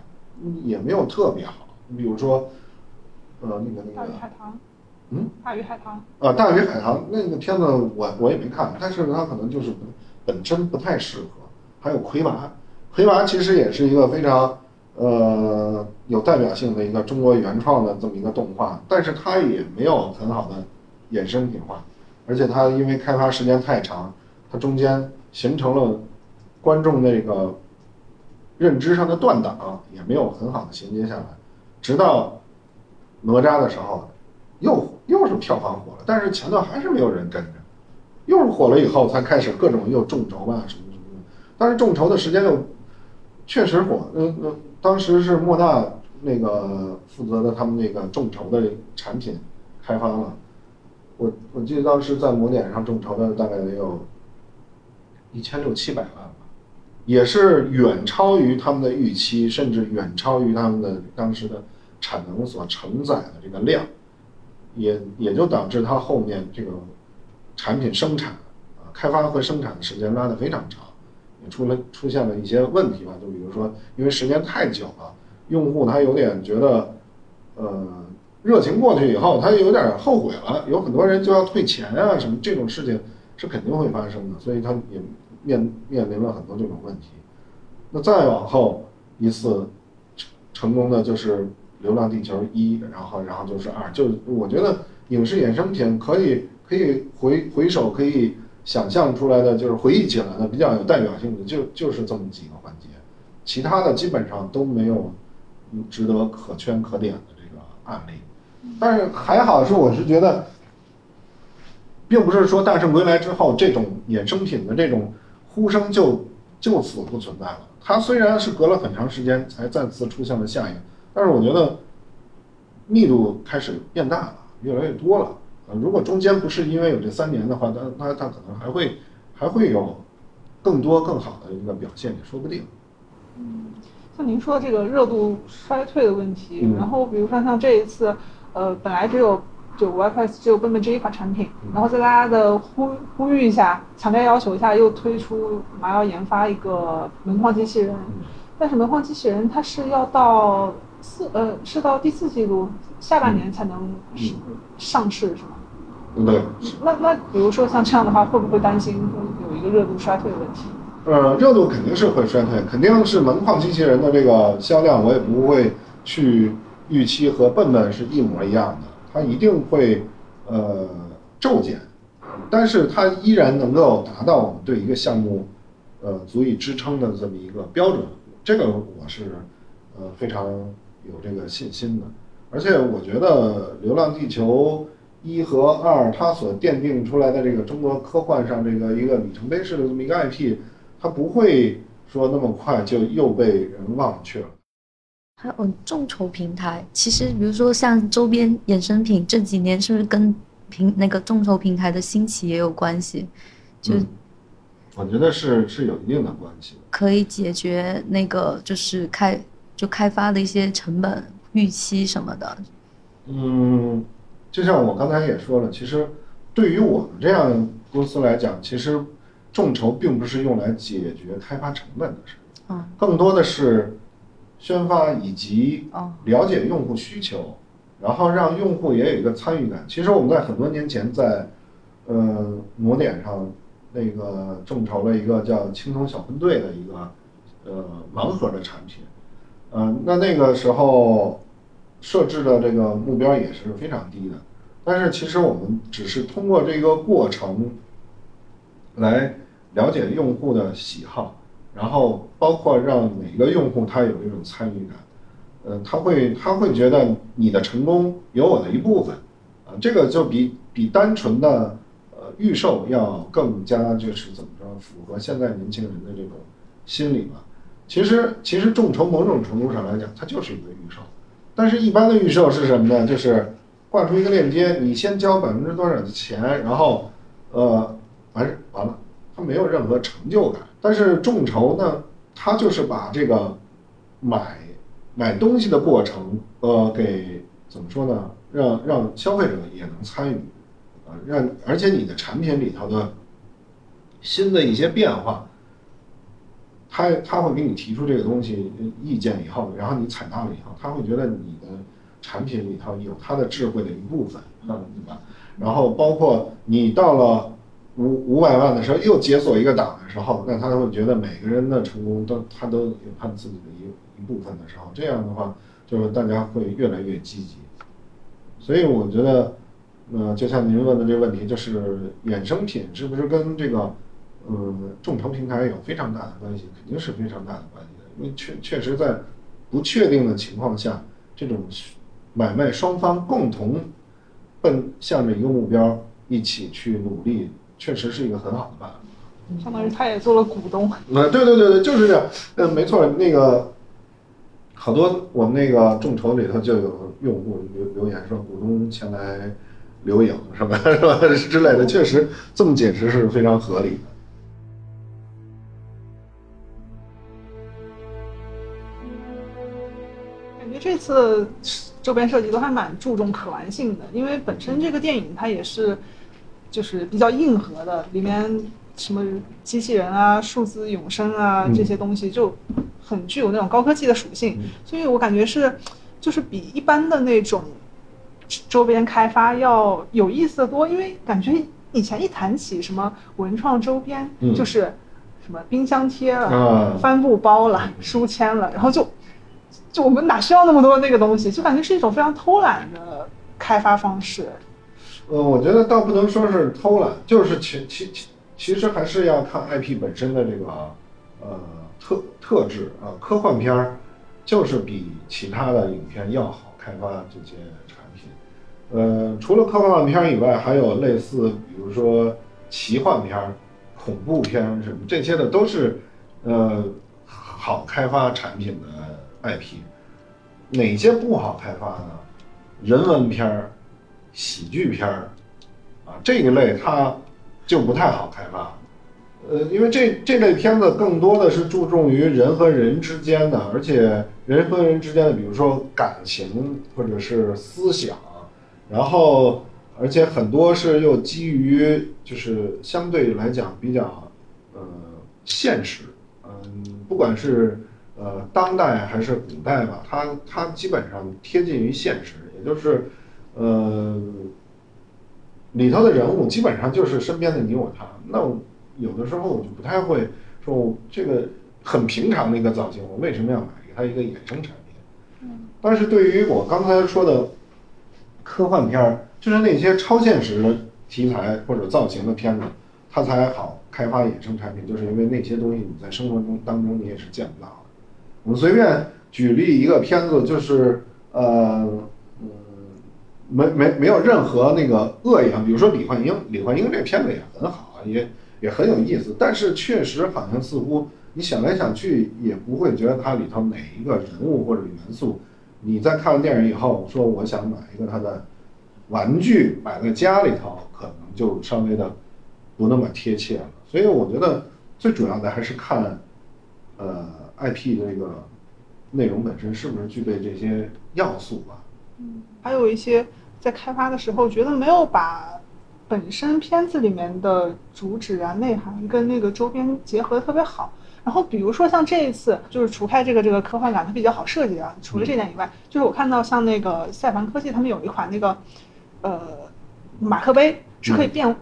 也没有特别好。你比如说，呃，那个那个大鱼海棠，嗯，大鱼海棠啊，大鱼海棠那个片子我我也没看，但是它可能就是本身不太适合。还有魁拔。黑娃其实也是一个非常，呃，有代表性的一个中国原创的这么一个动画，但是它也没有很好的衍生品化，而且它因为开发时间太长，它中间形成了观众那个认知上的断档，也没有很好的衔接下来，直到哪吒的时候，又又是票房火了，但是前段还是没有人跟着，又是火了以后才开始各种又众筹啊什么什么的，但是众筹的时间又确实火，嗯嗯，当时是莫纳那个负责的他们那个众筹的产品开发了。我我记得当时在魔点上众筹的大概得有一千六七百万吧，也是远超于他们的预期，甚至远超于他们的当时的产能所承载的这个量，也也就导致它后面这个产品生产啊开发和生产的时间拉得非常长，出了出现了一些问题吧，就比如说因为时间太久了，用户他有点觉得呃。热情过去以后，他有点后悔了，有很多人就要退钱啊，什么这种事情是肯定会发生的，所以他也面面临了很多这种问题。那再往后一次成成功的就是《流浪地球一》，然后然后就是二，就我觉得影视衍生品可以可以回回首可以想象出来的，就是回忆起来的比较有代表性的，就就是这么几个环节，其他的基本上都没有值得可圈可点的这个案例。但是还好是，我是觉得，并不是说《大圣归来》之后，这种衍生品的这种呼声就就此不存在了。它虽然是隔了很长时间才再次出现了下映，但是我觉得密度开始变大了，越来越多了。呃，如果中间不是因为有这三年的话，那那他可能还会还会有更多更好的一个表现，也说不定。嗯，像您说这个热度衰退的问题，然后比如说像这一次。呃，本来只有就 WiFi 只有笨笨这一款产品，然后在大家的呼呼吁一下、强烈要求一下，又推出马要研发一个门框机器人，但是门框机器人它是要到四呃是到第四季度下半年才能上市是吗？对。那那比如说像这样的话，会不会担心有一个热度衰退的问题？呃，热度肯定是会衰退，肯定是门框机器人的这个销量，我也不会去。预期和笨笨是一模一样的，它一定会呃骤减，但是它依然能够达到我们对一个项目呃足以支撑的这么一个标准，这个我是呃非常有这个信心的。而且我觉得《流浪地球》一和二它所奠定出来的这个中国科幻上这个一个里程碑式的这么一个 IP，它不会说那么快就又被人忘却了。还有众筹平台，其实比如说像周边衍生品，这几年是不是跟平那个众筹平台的兴起也有关系？就我觉得是是有一定的关系。可以解决那个就是开就开发的一些成本预期什么的。嗯，就像我刚才也说了，其实对于我们这样公司来讲，其实众筹并不是用来解决开发成本的事嗯，更多的是。宣发以及了解用户需求，然后让用户也有一个参与感。其实我们在很多年前在，呃，某点上那个众筹了一个叫“青铜小分队”的一个呃盲盒的产品，呃，那那个时候设置的这个目标也是非常低的，但是其实我们只是通过这个过程来了解用户的喜好。然后包括让每个用户他有一种参与感，嗯，他会他会觉得你的成功有我的一部分，啊，这个就比比单纯的呃预售要更加就是怎么着符合现在年轻人的这种心理吧。其实其实众筹某种程度上来讲，它就是一个预售，但是一般的预售是什么呢？就是挂出一个链接，你先交百分之多少的钱，然后呃完事完了，它没有任何成就感。但是众筹呢，它就是把这个买买东西的过程，呃，给怎么说呢？让让消费者也能参与，啊，让而且你的产品里头的新的一些变化，他他会给你提出这个东西意见以后，然后你采纳了以后，他会觉得你的产品里头有他的智慧的一部分，对吧？然后包括你到了。五五百万的时候又解锁一个档的时候，那他会觉得每个人的成功都他都有他自己的一一部分的时候，这样的话就是大家会越来越积极。所以我觉得，那就像您问的这个问题，就是衍生品是不是跟这个呃众筹平台有非常大的关系？肯定是非常大的关系的，因为确确实在不确定的情况下，这种买卖双方共同奔向着一个目标一起去努力，确实是一个很好的办法。相当于他也做了股东。呃，对对对对，就是这样。嗯，没错，那个好多我们那个众筹里头就有用户留留言说，股东前来留影什么是吧 之类的，确实这么解释是非常合理的。这次周边设计都还蛮注重可玩性的，因为本身这个电影它也是就是比较硬核的，里面什么机器人啊、数字永生啊嗯。这些东西就很具有那种高科技的属性，所以我感觉是就是比一般的那种周边开发要有意思的多，因为感觉以前一谈起什么文创周边，嗯。就是什么冰箱贴了、啊。帆布包了、书签了，然后就就我们哪需要那么多那个东西，就感觉是一种非常偷懒的开发方式。呃，我觉得倒不能说是偷懒，就是其其其其实还是要看 IP 本身的这个呃特特质啊、科幻片儿就是比其他的影片要好开发这些产品。呃，除了科幻片以外，还有类似比如说奇幻片、恐怖片什么这些的，都是呃好开发产品的 IP。哪些不好开发呢？人文片儿、喜剧片儿啊这一类它就不太好开发。呃，因为这这类片子更多的是注重于人和人之间的，而且人和人之间的，比如说感情或者是思想，然后而且很多是又基于就是相对来讲比较呃现实，嗯，不管是呃当代还是古代吧，它它基本上贴近于现实，也就是呃里头的人物基本上就是身边的你我他。那我有的时候我就不太会说，我这个很平常的一个造型，我为什么要买给他一个衍生产品？但是对于我刚才说的科幻片儿，就是那些超现实的题材或者造型的片子，它才好开发衍生产品，就是因为那些东西你在生活中当中你也是见不到的。我们随便举例一个片子，就是呃，嗯，没没没有任何那个恶意啊，比如说李焕英，李焕英这片子也很好啊，也也很有意思，但是确实好像似乎你想来想去也不会觉得它里头哪一个人物或者元素，你在看完电影以后说我想买一个它的玩具摆在家里头，可能就稍微的不那么贴切了。所以我觉得最主要的还是看，呃，IP 的这个内容本身是不是具备这些要素吧。嗯还有一些在开发的时候觉得没有把本身片子里面的主旨啊、内涵跟那个周边结合的特别好。然后比如说像这一次，就是除开这个这个科幻感它比较好设计啊，除了这点以外，就是我看到像那个赛凡科技他们有一款那个呃马克杯是可以变，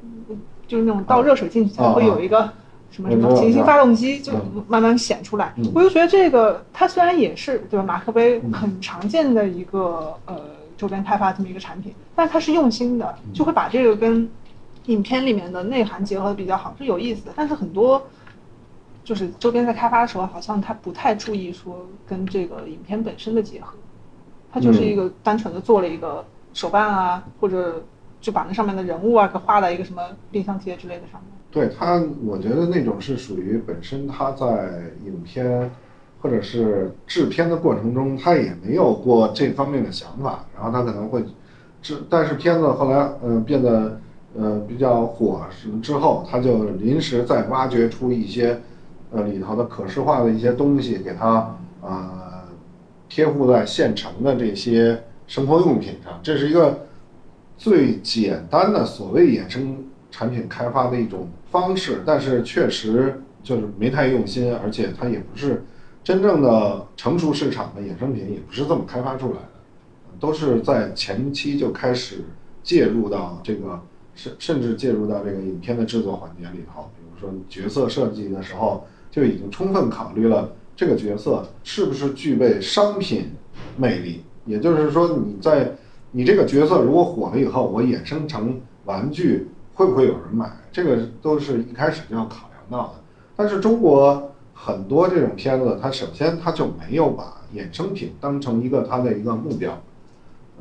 就是那种倒热水进去才会有一个。什么什么行星发动机就慢慢显出来，我就觉得这个它虽然也是对吧，马克杯很常见的一个呃周边开发这么一个产品，但它是用心的，就会把这个跟影片里面的内涵结合的比较好，是有意思的。但是很多就是周边在开发的时候，好像他不太注意说跟这个影片本身的结合，他就是一个单纯的做了一个手办啊，或者就把那上面的人物啊给画在一个什么冰箱贴之类的上面。对他，我觉得那种是属于本身他在影片或者是制片的过程中，他也没有过这方面的想法，然后他可能会制，但是片子后来嗯、呃、变得呃比较火什么之后，他就临时再挖掘出一些呃里头的可视化的一些东西，给它呃贴附在现成的这些生活用品上，这是一个最简单的所谓衍生产品开发的一种方式，但是确实就是没太用心，而且它也不是真正的成熟市场的衍生品，也不是这么开发出来的，都是在前期就开始介入到这个甚甚至介入到这个影片的制作环节里头，比如说角色设计的时候就已经充分考虑了这个角色是不是具备商品魅力，也就是说你在你这个角色如果火了以后，我衍生成玩具，会不会有人买？这个都是一开始就要考量到的。但是中国很多这种片子，它首先它就没有把衍生品当成一个它的一个目标，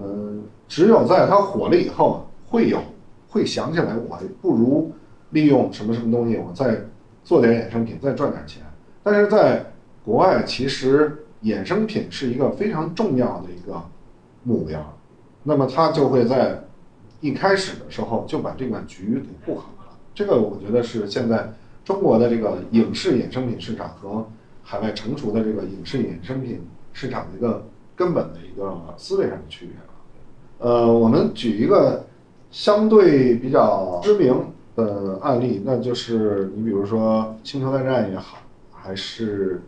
嗯，只有在它火了以后，会有会想起来，我不如利用什么什么东西，我再做点衍生品，再赚点钱。但是在国外，其实衍生品是一个非常重要的一个目标，那么它就会在一开始的时候就把这款局给布好了。这个我觉得是现在中国的这个影视衍生品市场和海外成熟的这个影视衍生品市场的一个根本的一个思维上的区别了。呃，我们举一个相对比较知名的案例，那就是你比如说《星球大战》也好，还是。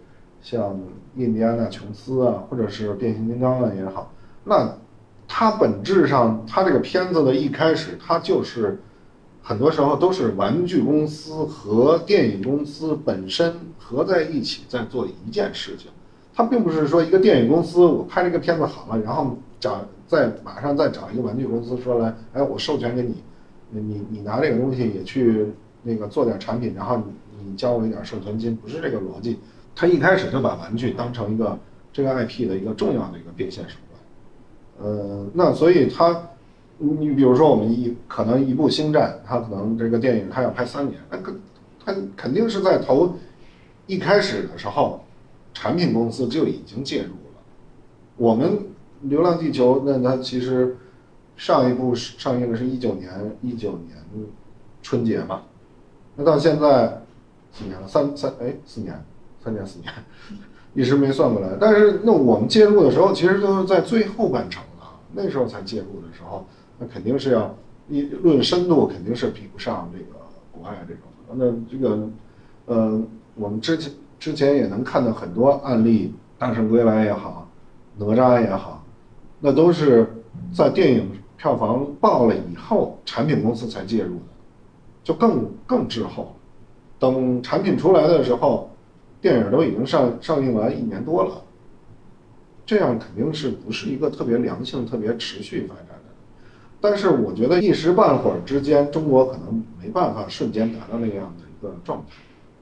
像印第安纳琼斯啊，或者是变形金刚啊也好，那它本质上，它这个片子的一开始，它就是很多时候都是玩具公司和电影公司本身合在一起在做一件事情。它并不是说一个电影公司我拍这个片子好了，然后找再马上再找一个玩具公司说来，哎，我授权给你，你你拿这个东西也去那个做点产品，然后你你交我一点授权金，不是这个逻辑。他一开始就把玩具当成一个这个 IP 的一个重要的一个变现手段，呃，那所以他，你比如说我们一可能一部星战，它可能这个电影它要拍三年，那个它肯定是在头一开始的时候，产品公司就已经介入了。我们《流浪地球》那它其实上一部上映的是一九年一九年春节嘛，那到现在几年了？三三哎四年。三年四年，一时没算过来。但是那我们介入的时候，其实都是在最后半程了，那时候才介入的时候，那肯定是要一论深度，肯定是比不上这个国外这种。那这个，呃，我们之前之前也能看到很多案例，《大圣归来》也好，《哪吒》也好，那都是在电影票房爆了以后，产品公司才介入的，就更更滞后。等产品出来的时候。电影都已经上上映完一年多了，这样肯定是不是一个特别良性、特别持续发展的。但是我觉得一时半会儿之间，中国可能没办法瞬间达到那样的一个状态。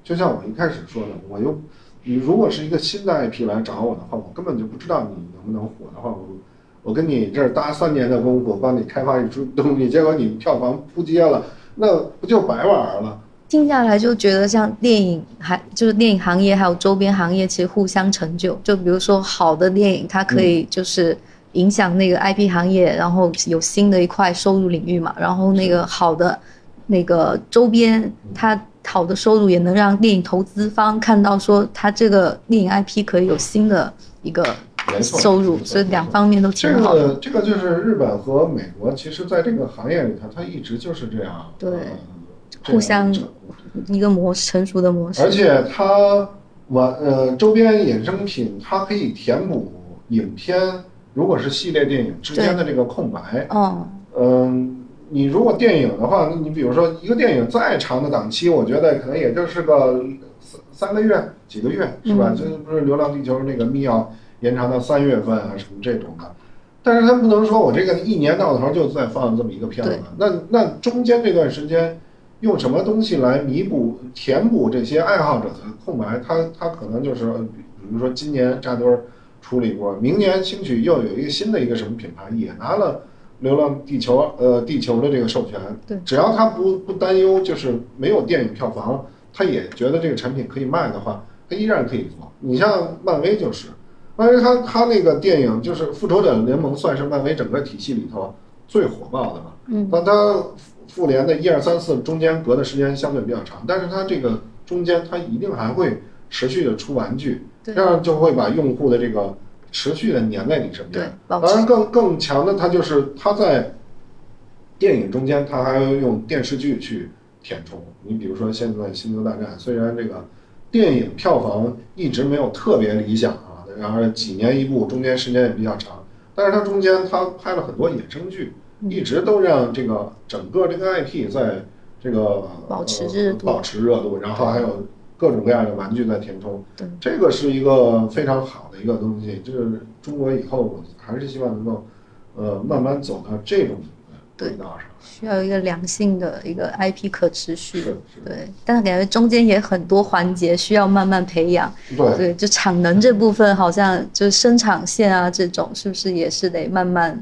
就像我一开始说的，我又你如果是一个新的 IP 来找我的话，我根本就不知道你能不能火的话，我我跟你这儿搭三年的功夫，帮你开发一出东西，结果你票房扑街了，那不就白玩了？听下来就觉得像电影还就是电影行业还有周边行业其实互相成就。就比如说好的电影，它可以就是影响那个 IP 行业，然后有新的一块收入领域嘛。然后那个好的那个周边，它好的收入也能让电影投资方看到说它这个电影 IP 可以有新的一个收入，所以两方面都挺好的。这个就是日本和美国，其实在这个行业里头，它一直就是这样。对。互相一个模成熟的模式，而且它完呃周边衍生品，它可以填补影片如果是系列电影之间的这个空白。嗯嗯，你如果电影的话，你比如说一个电影再长的档期，我觉得可能也就是个三三个月几个月是吧？这不是《流浪地球》那个密钥延长到三月份啊什么这种的，但是他不能说我这个一年到头就再放这么一个片子，那那中间这段时间。用什么东西来弥补、填补这些爱好者的空白？他他可能就是，比如说今年扎堆儿出了一波，明年兴许又有一个新的一个什么品牌也拿了《流浪地球》呃地球的这个授权。对，只要他不不担忧，就是没有电影票房，他也觉得这个产品可以卖的话，他依然可以做。你像漫威就是，漫威他他那个电影就是《复仇者联盟》，算是漫威整个体系里头最火爆的了。嗯，但他。复联的一二三四中间隔的时间相对比较长，但是它这个中间它一定还会持续的出玩具，这样就会把用户的这个持续的粘在你身边。当然更更强的，它就是它在电影中间，它还要用电视剧去填充。你比如说现在《星球大战》，虽然这个电影票房一直没有特别理想啊，然后几年一部，中间时间也比较长，但是它中间它拍了很多衍生剧。一直都让这个整个这个 IP 在这个保持热度，保持热度，然后还有各种各样的玩具在填充。对，这个是一个非常好的一个东西。就是中国以后还是希望能够，呃，慢慢走到这种轨道上。需要一个良性的一个 IP 可持续，是对，但是感觉中间也很多环节需要慢慢培养，对，对，就产能这部分好像就是生产线啊这种是不是也是得慢慢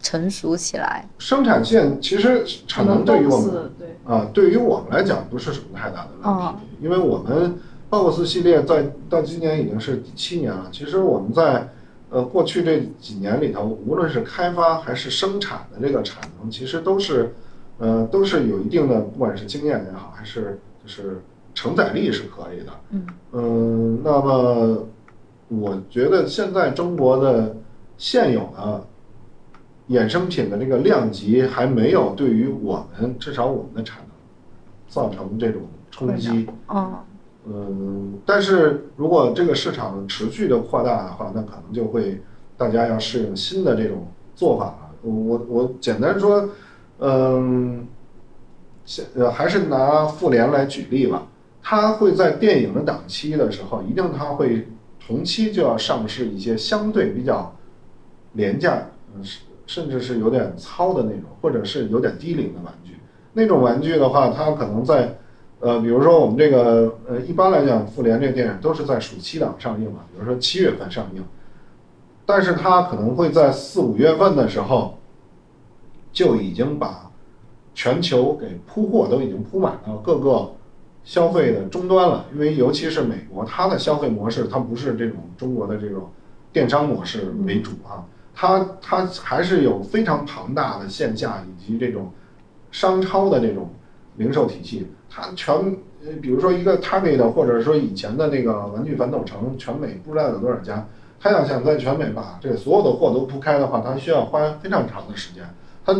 成熟起来？生产线其实产能对于我们啊，对于我们来讲不是什么太大的问题，因为我们鲍博斯系列在到今年已经是第七年了，其实我们在。呃，过去这几年里头，无论是开发还是生产的这个产能，其实都是，呃，都是有一定的，不管是经验也好，还是就是承载力是可以的。嗯。嗯，那么我觉得现在中国的现有的衍生品的这个量级还没有对于我们至少我们的产能造成这种冲击。嗯。嗯，但是如果这个市场持续的扩大的话，那可能就会大家要适应新的这种做法了。我我简单说，嗯，现呃还是拿复联来举例吧，它会在电影的档期的时候，一定它会同期就要上市一些相对比较廉价，嗯，甚至是有点糙的那种，或者是有点低龄的玩具。那种玩具的话，它可能在呃，比如说我们这个，呃，一般来讲，复联这个电影都是在暑期档上映嘛，比如说七月份上映，但是它可能会在四五月份的时候，就已经把全球给铺货都已经铺满了各个消费的终端了，因为尤其是美国，它的消费模式它不是这种中国的这种电商模式为主啊，它它还是有非常庞大的线下以及这种商超的这种零售体系。它全，比如说一个 Target 或者说以前的那个玩具反斗城，全美不知道有多少家。他要想在全美把这所有的货都铺开的话，他需要花非常长的时间。他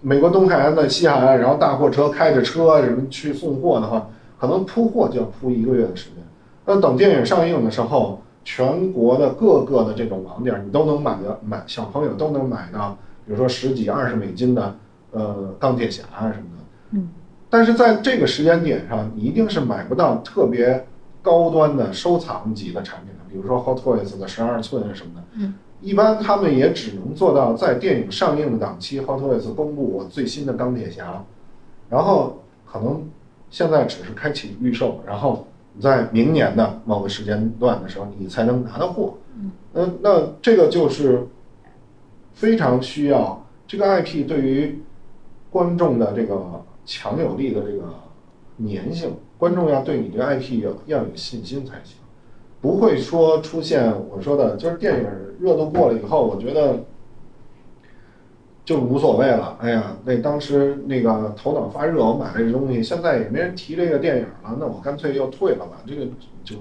美国东海岸的西海岸，然后大货车开着车什么去送货的话，可能铺货就要铺一个月的时间。那等电影上映的时候，全国的各个的这种网点，你都能买的买，小朋友都能买到，比如说十几二十美金的呃钢铁侠啊什么的。嗯。但是在这个时间点上，你一定是买不到特别高端的收藏级的产品的，比如说 Hot Toys 的十二寸什么的。嗯，一般他们也只能做到在电影上映的档期，Hot Toys 公布我最新的钢铁侠，然后可能现在只是开启预售，然后在明年的某个时间段的时候，你才能拿到货。嗯，那那这个就是非常需要这个 IP 对于观众的这个。强有力的这个粘性，观众要对你这个 IP 要要有信心才行，不会说出现我说的，就是电影热度过了以后，我觉得就无所谓了。哎呀，那当时那个头脑发热，我买这个东西，现在也没人提这个电影了，那我干脆就退了吧。这个就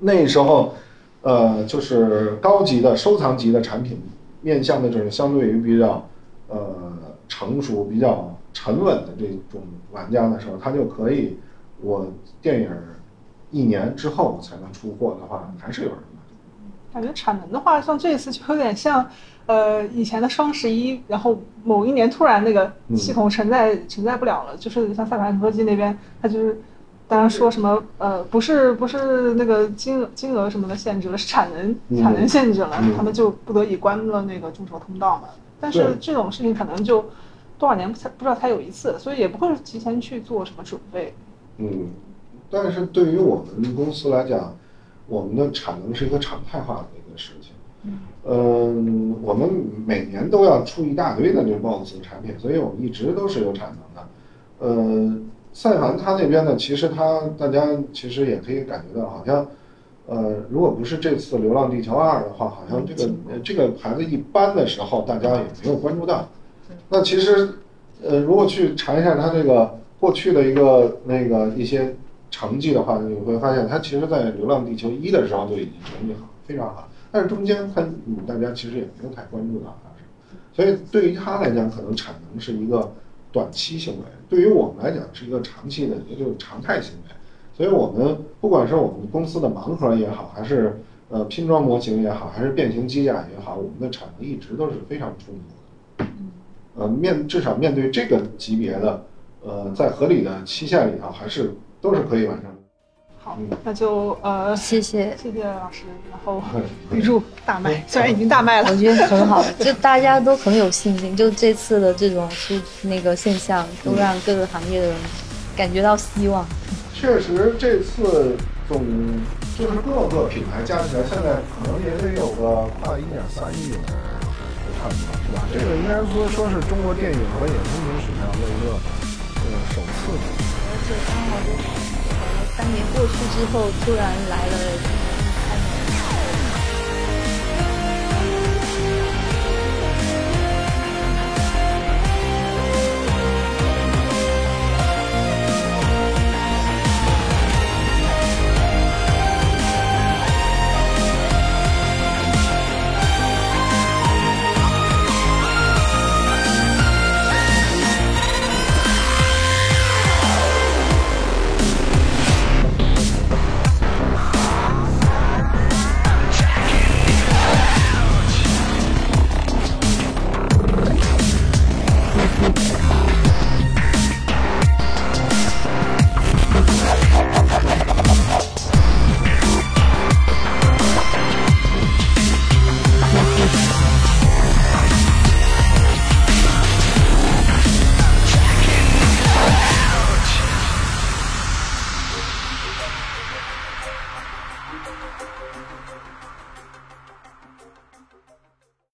那时候，呃，就是高级的收藏级的产品，面向的就是相对于比较呃成熟比较。沉稳的这种玩家的时候，他就可以，我电影一年之后才能出货的话，还是有人买。感觉产能的话，像这次就有点像，呃，以前的双十一，然后某一年突然那个系统承载承载不了了，就是像赛凡科技那边，他就是，当然说什么，呃，不是不是那个金额金额什么的限制了，是产能产能限制了，他们就不得已关了那个众筹通道嘛。但是这种事情可能就。多少年才不知道才有一次，所以也不会提前去做什么准备。嗯，但是对于我们公司来讲，我们的产能是一个常态化的。嗯，我们每年都要出一大堆的这个 BOSS 产品，所以我们一直都是有产能的。呃，赛凡他那边呢，其实他大家其实也可以感觉到，好像呃，如果不是这次《流浪地球二》的话，好像这个这个牌子一般的时候，大家也没有关注到。那其实，呃，如果去查一下它这个过去的一个那个一些成绩的话，你会发现它其实，在《流浪地球一》的时候就已经成绩好，非常好。但是中间它，大家其实也没有太关注到它，所以对于它来讲，可能产能是一个短期行为；对于我们来讲，是一个长期的，也就是常态行为。所以我们不管是我们公司的盲盒也好，还是呃拼装模型也好，还是变形机甲也好，我们的产能一直都是非常充足的。呃，面至少面对这个级别的，呃，在合理的期限里头，还是都是可以完成的。好，那就呃，谢谢谢谢老师，然后预祝大卖，虽然已经大卖了，我觉得很好，就大家都很有信心，就这次的这种出那个现象，都让各个行业的人感觉到希望。确实，这次总就是各个品牌加起来，现在可能也得有个快一点三亿了，差不多是吧？这个应该说说是中国电影和衍生品史上的一个呃首次的。而且刚好就。三年过去之后，突然来了。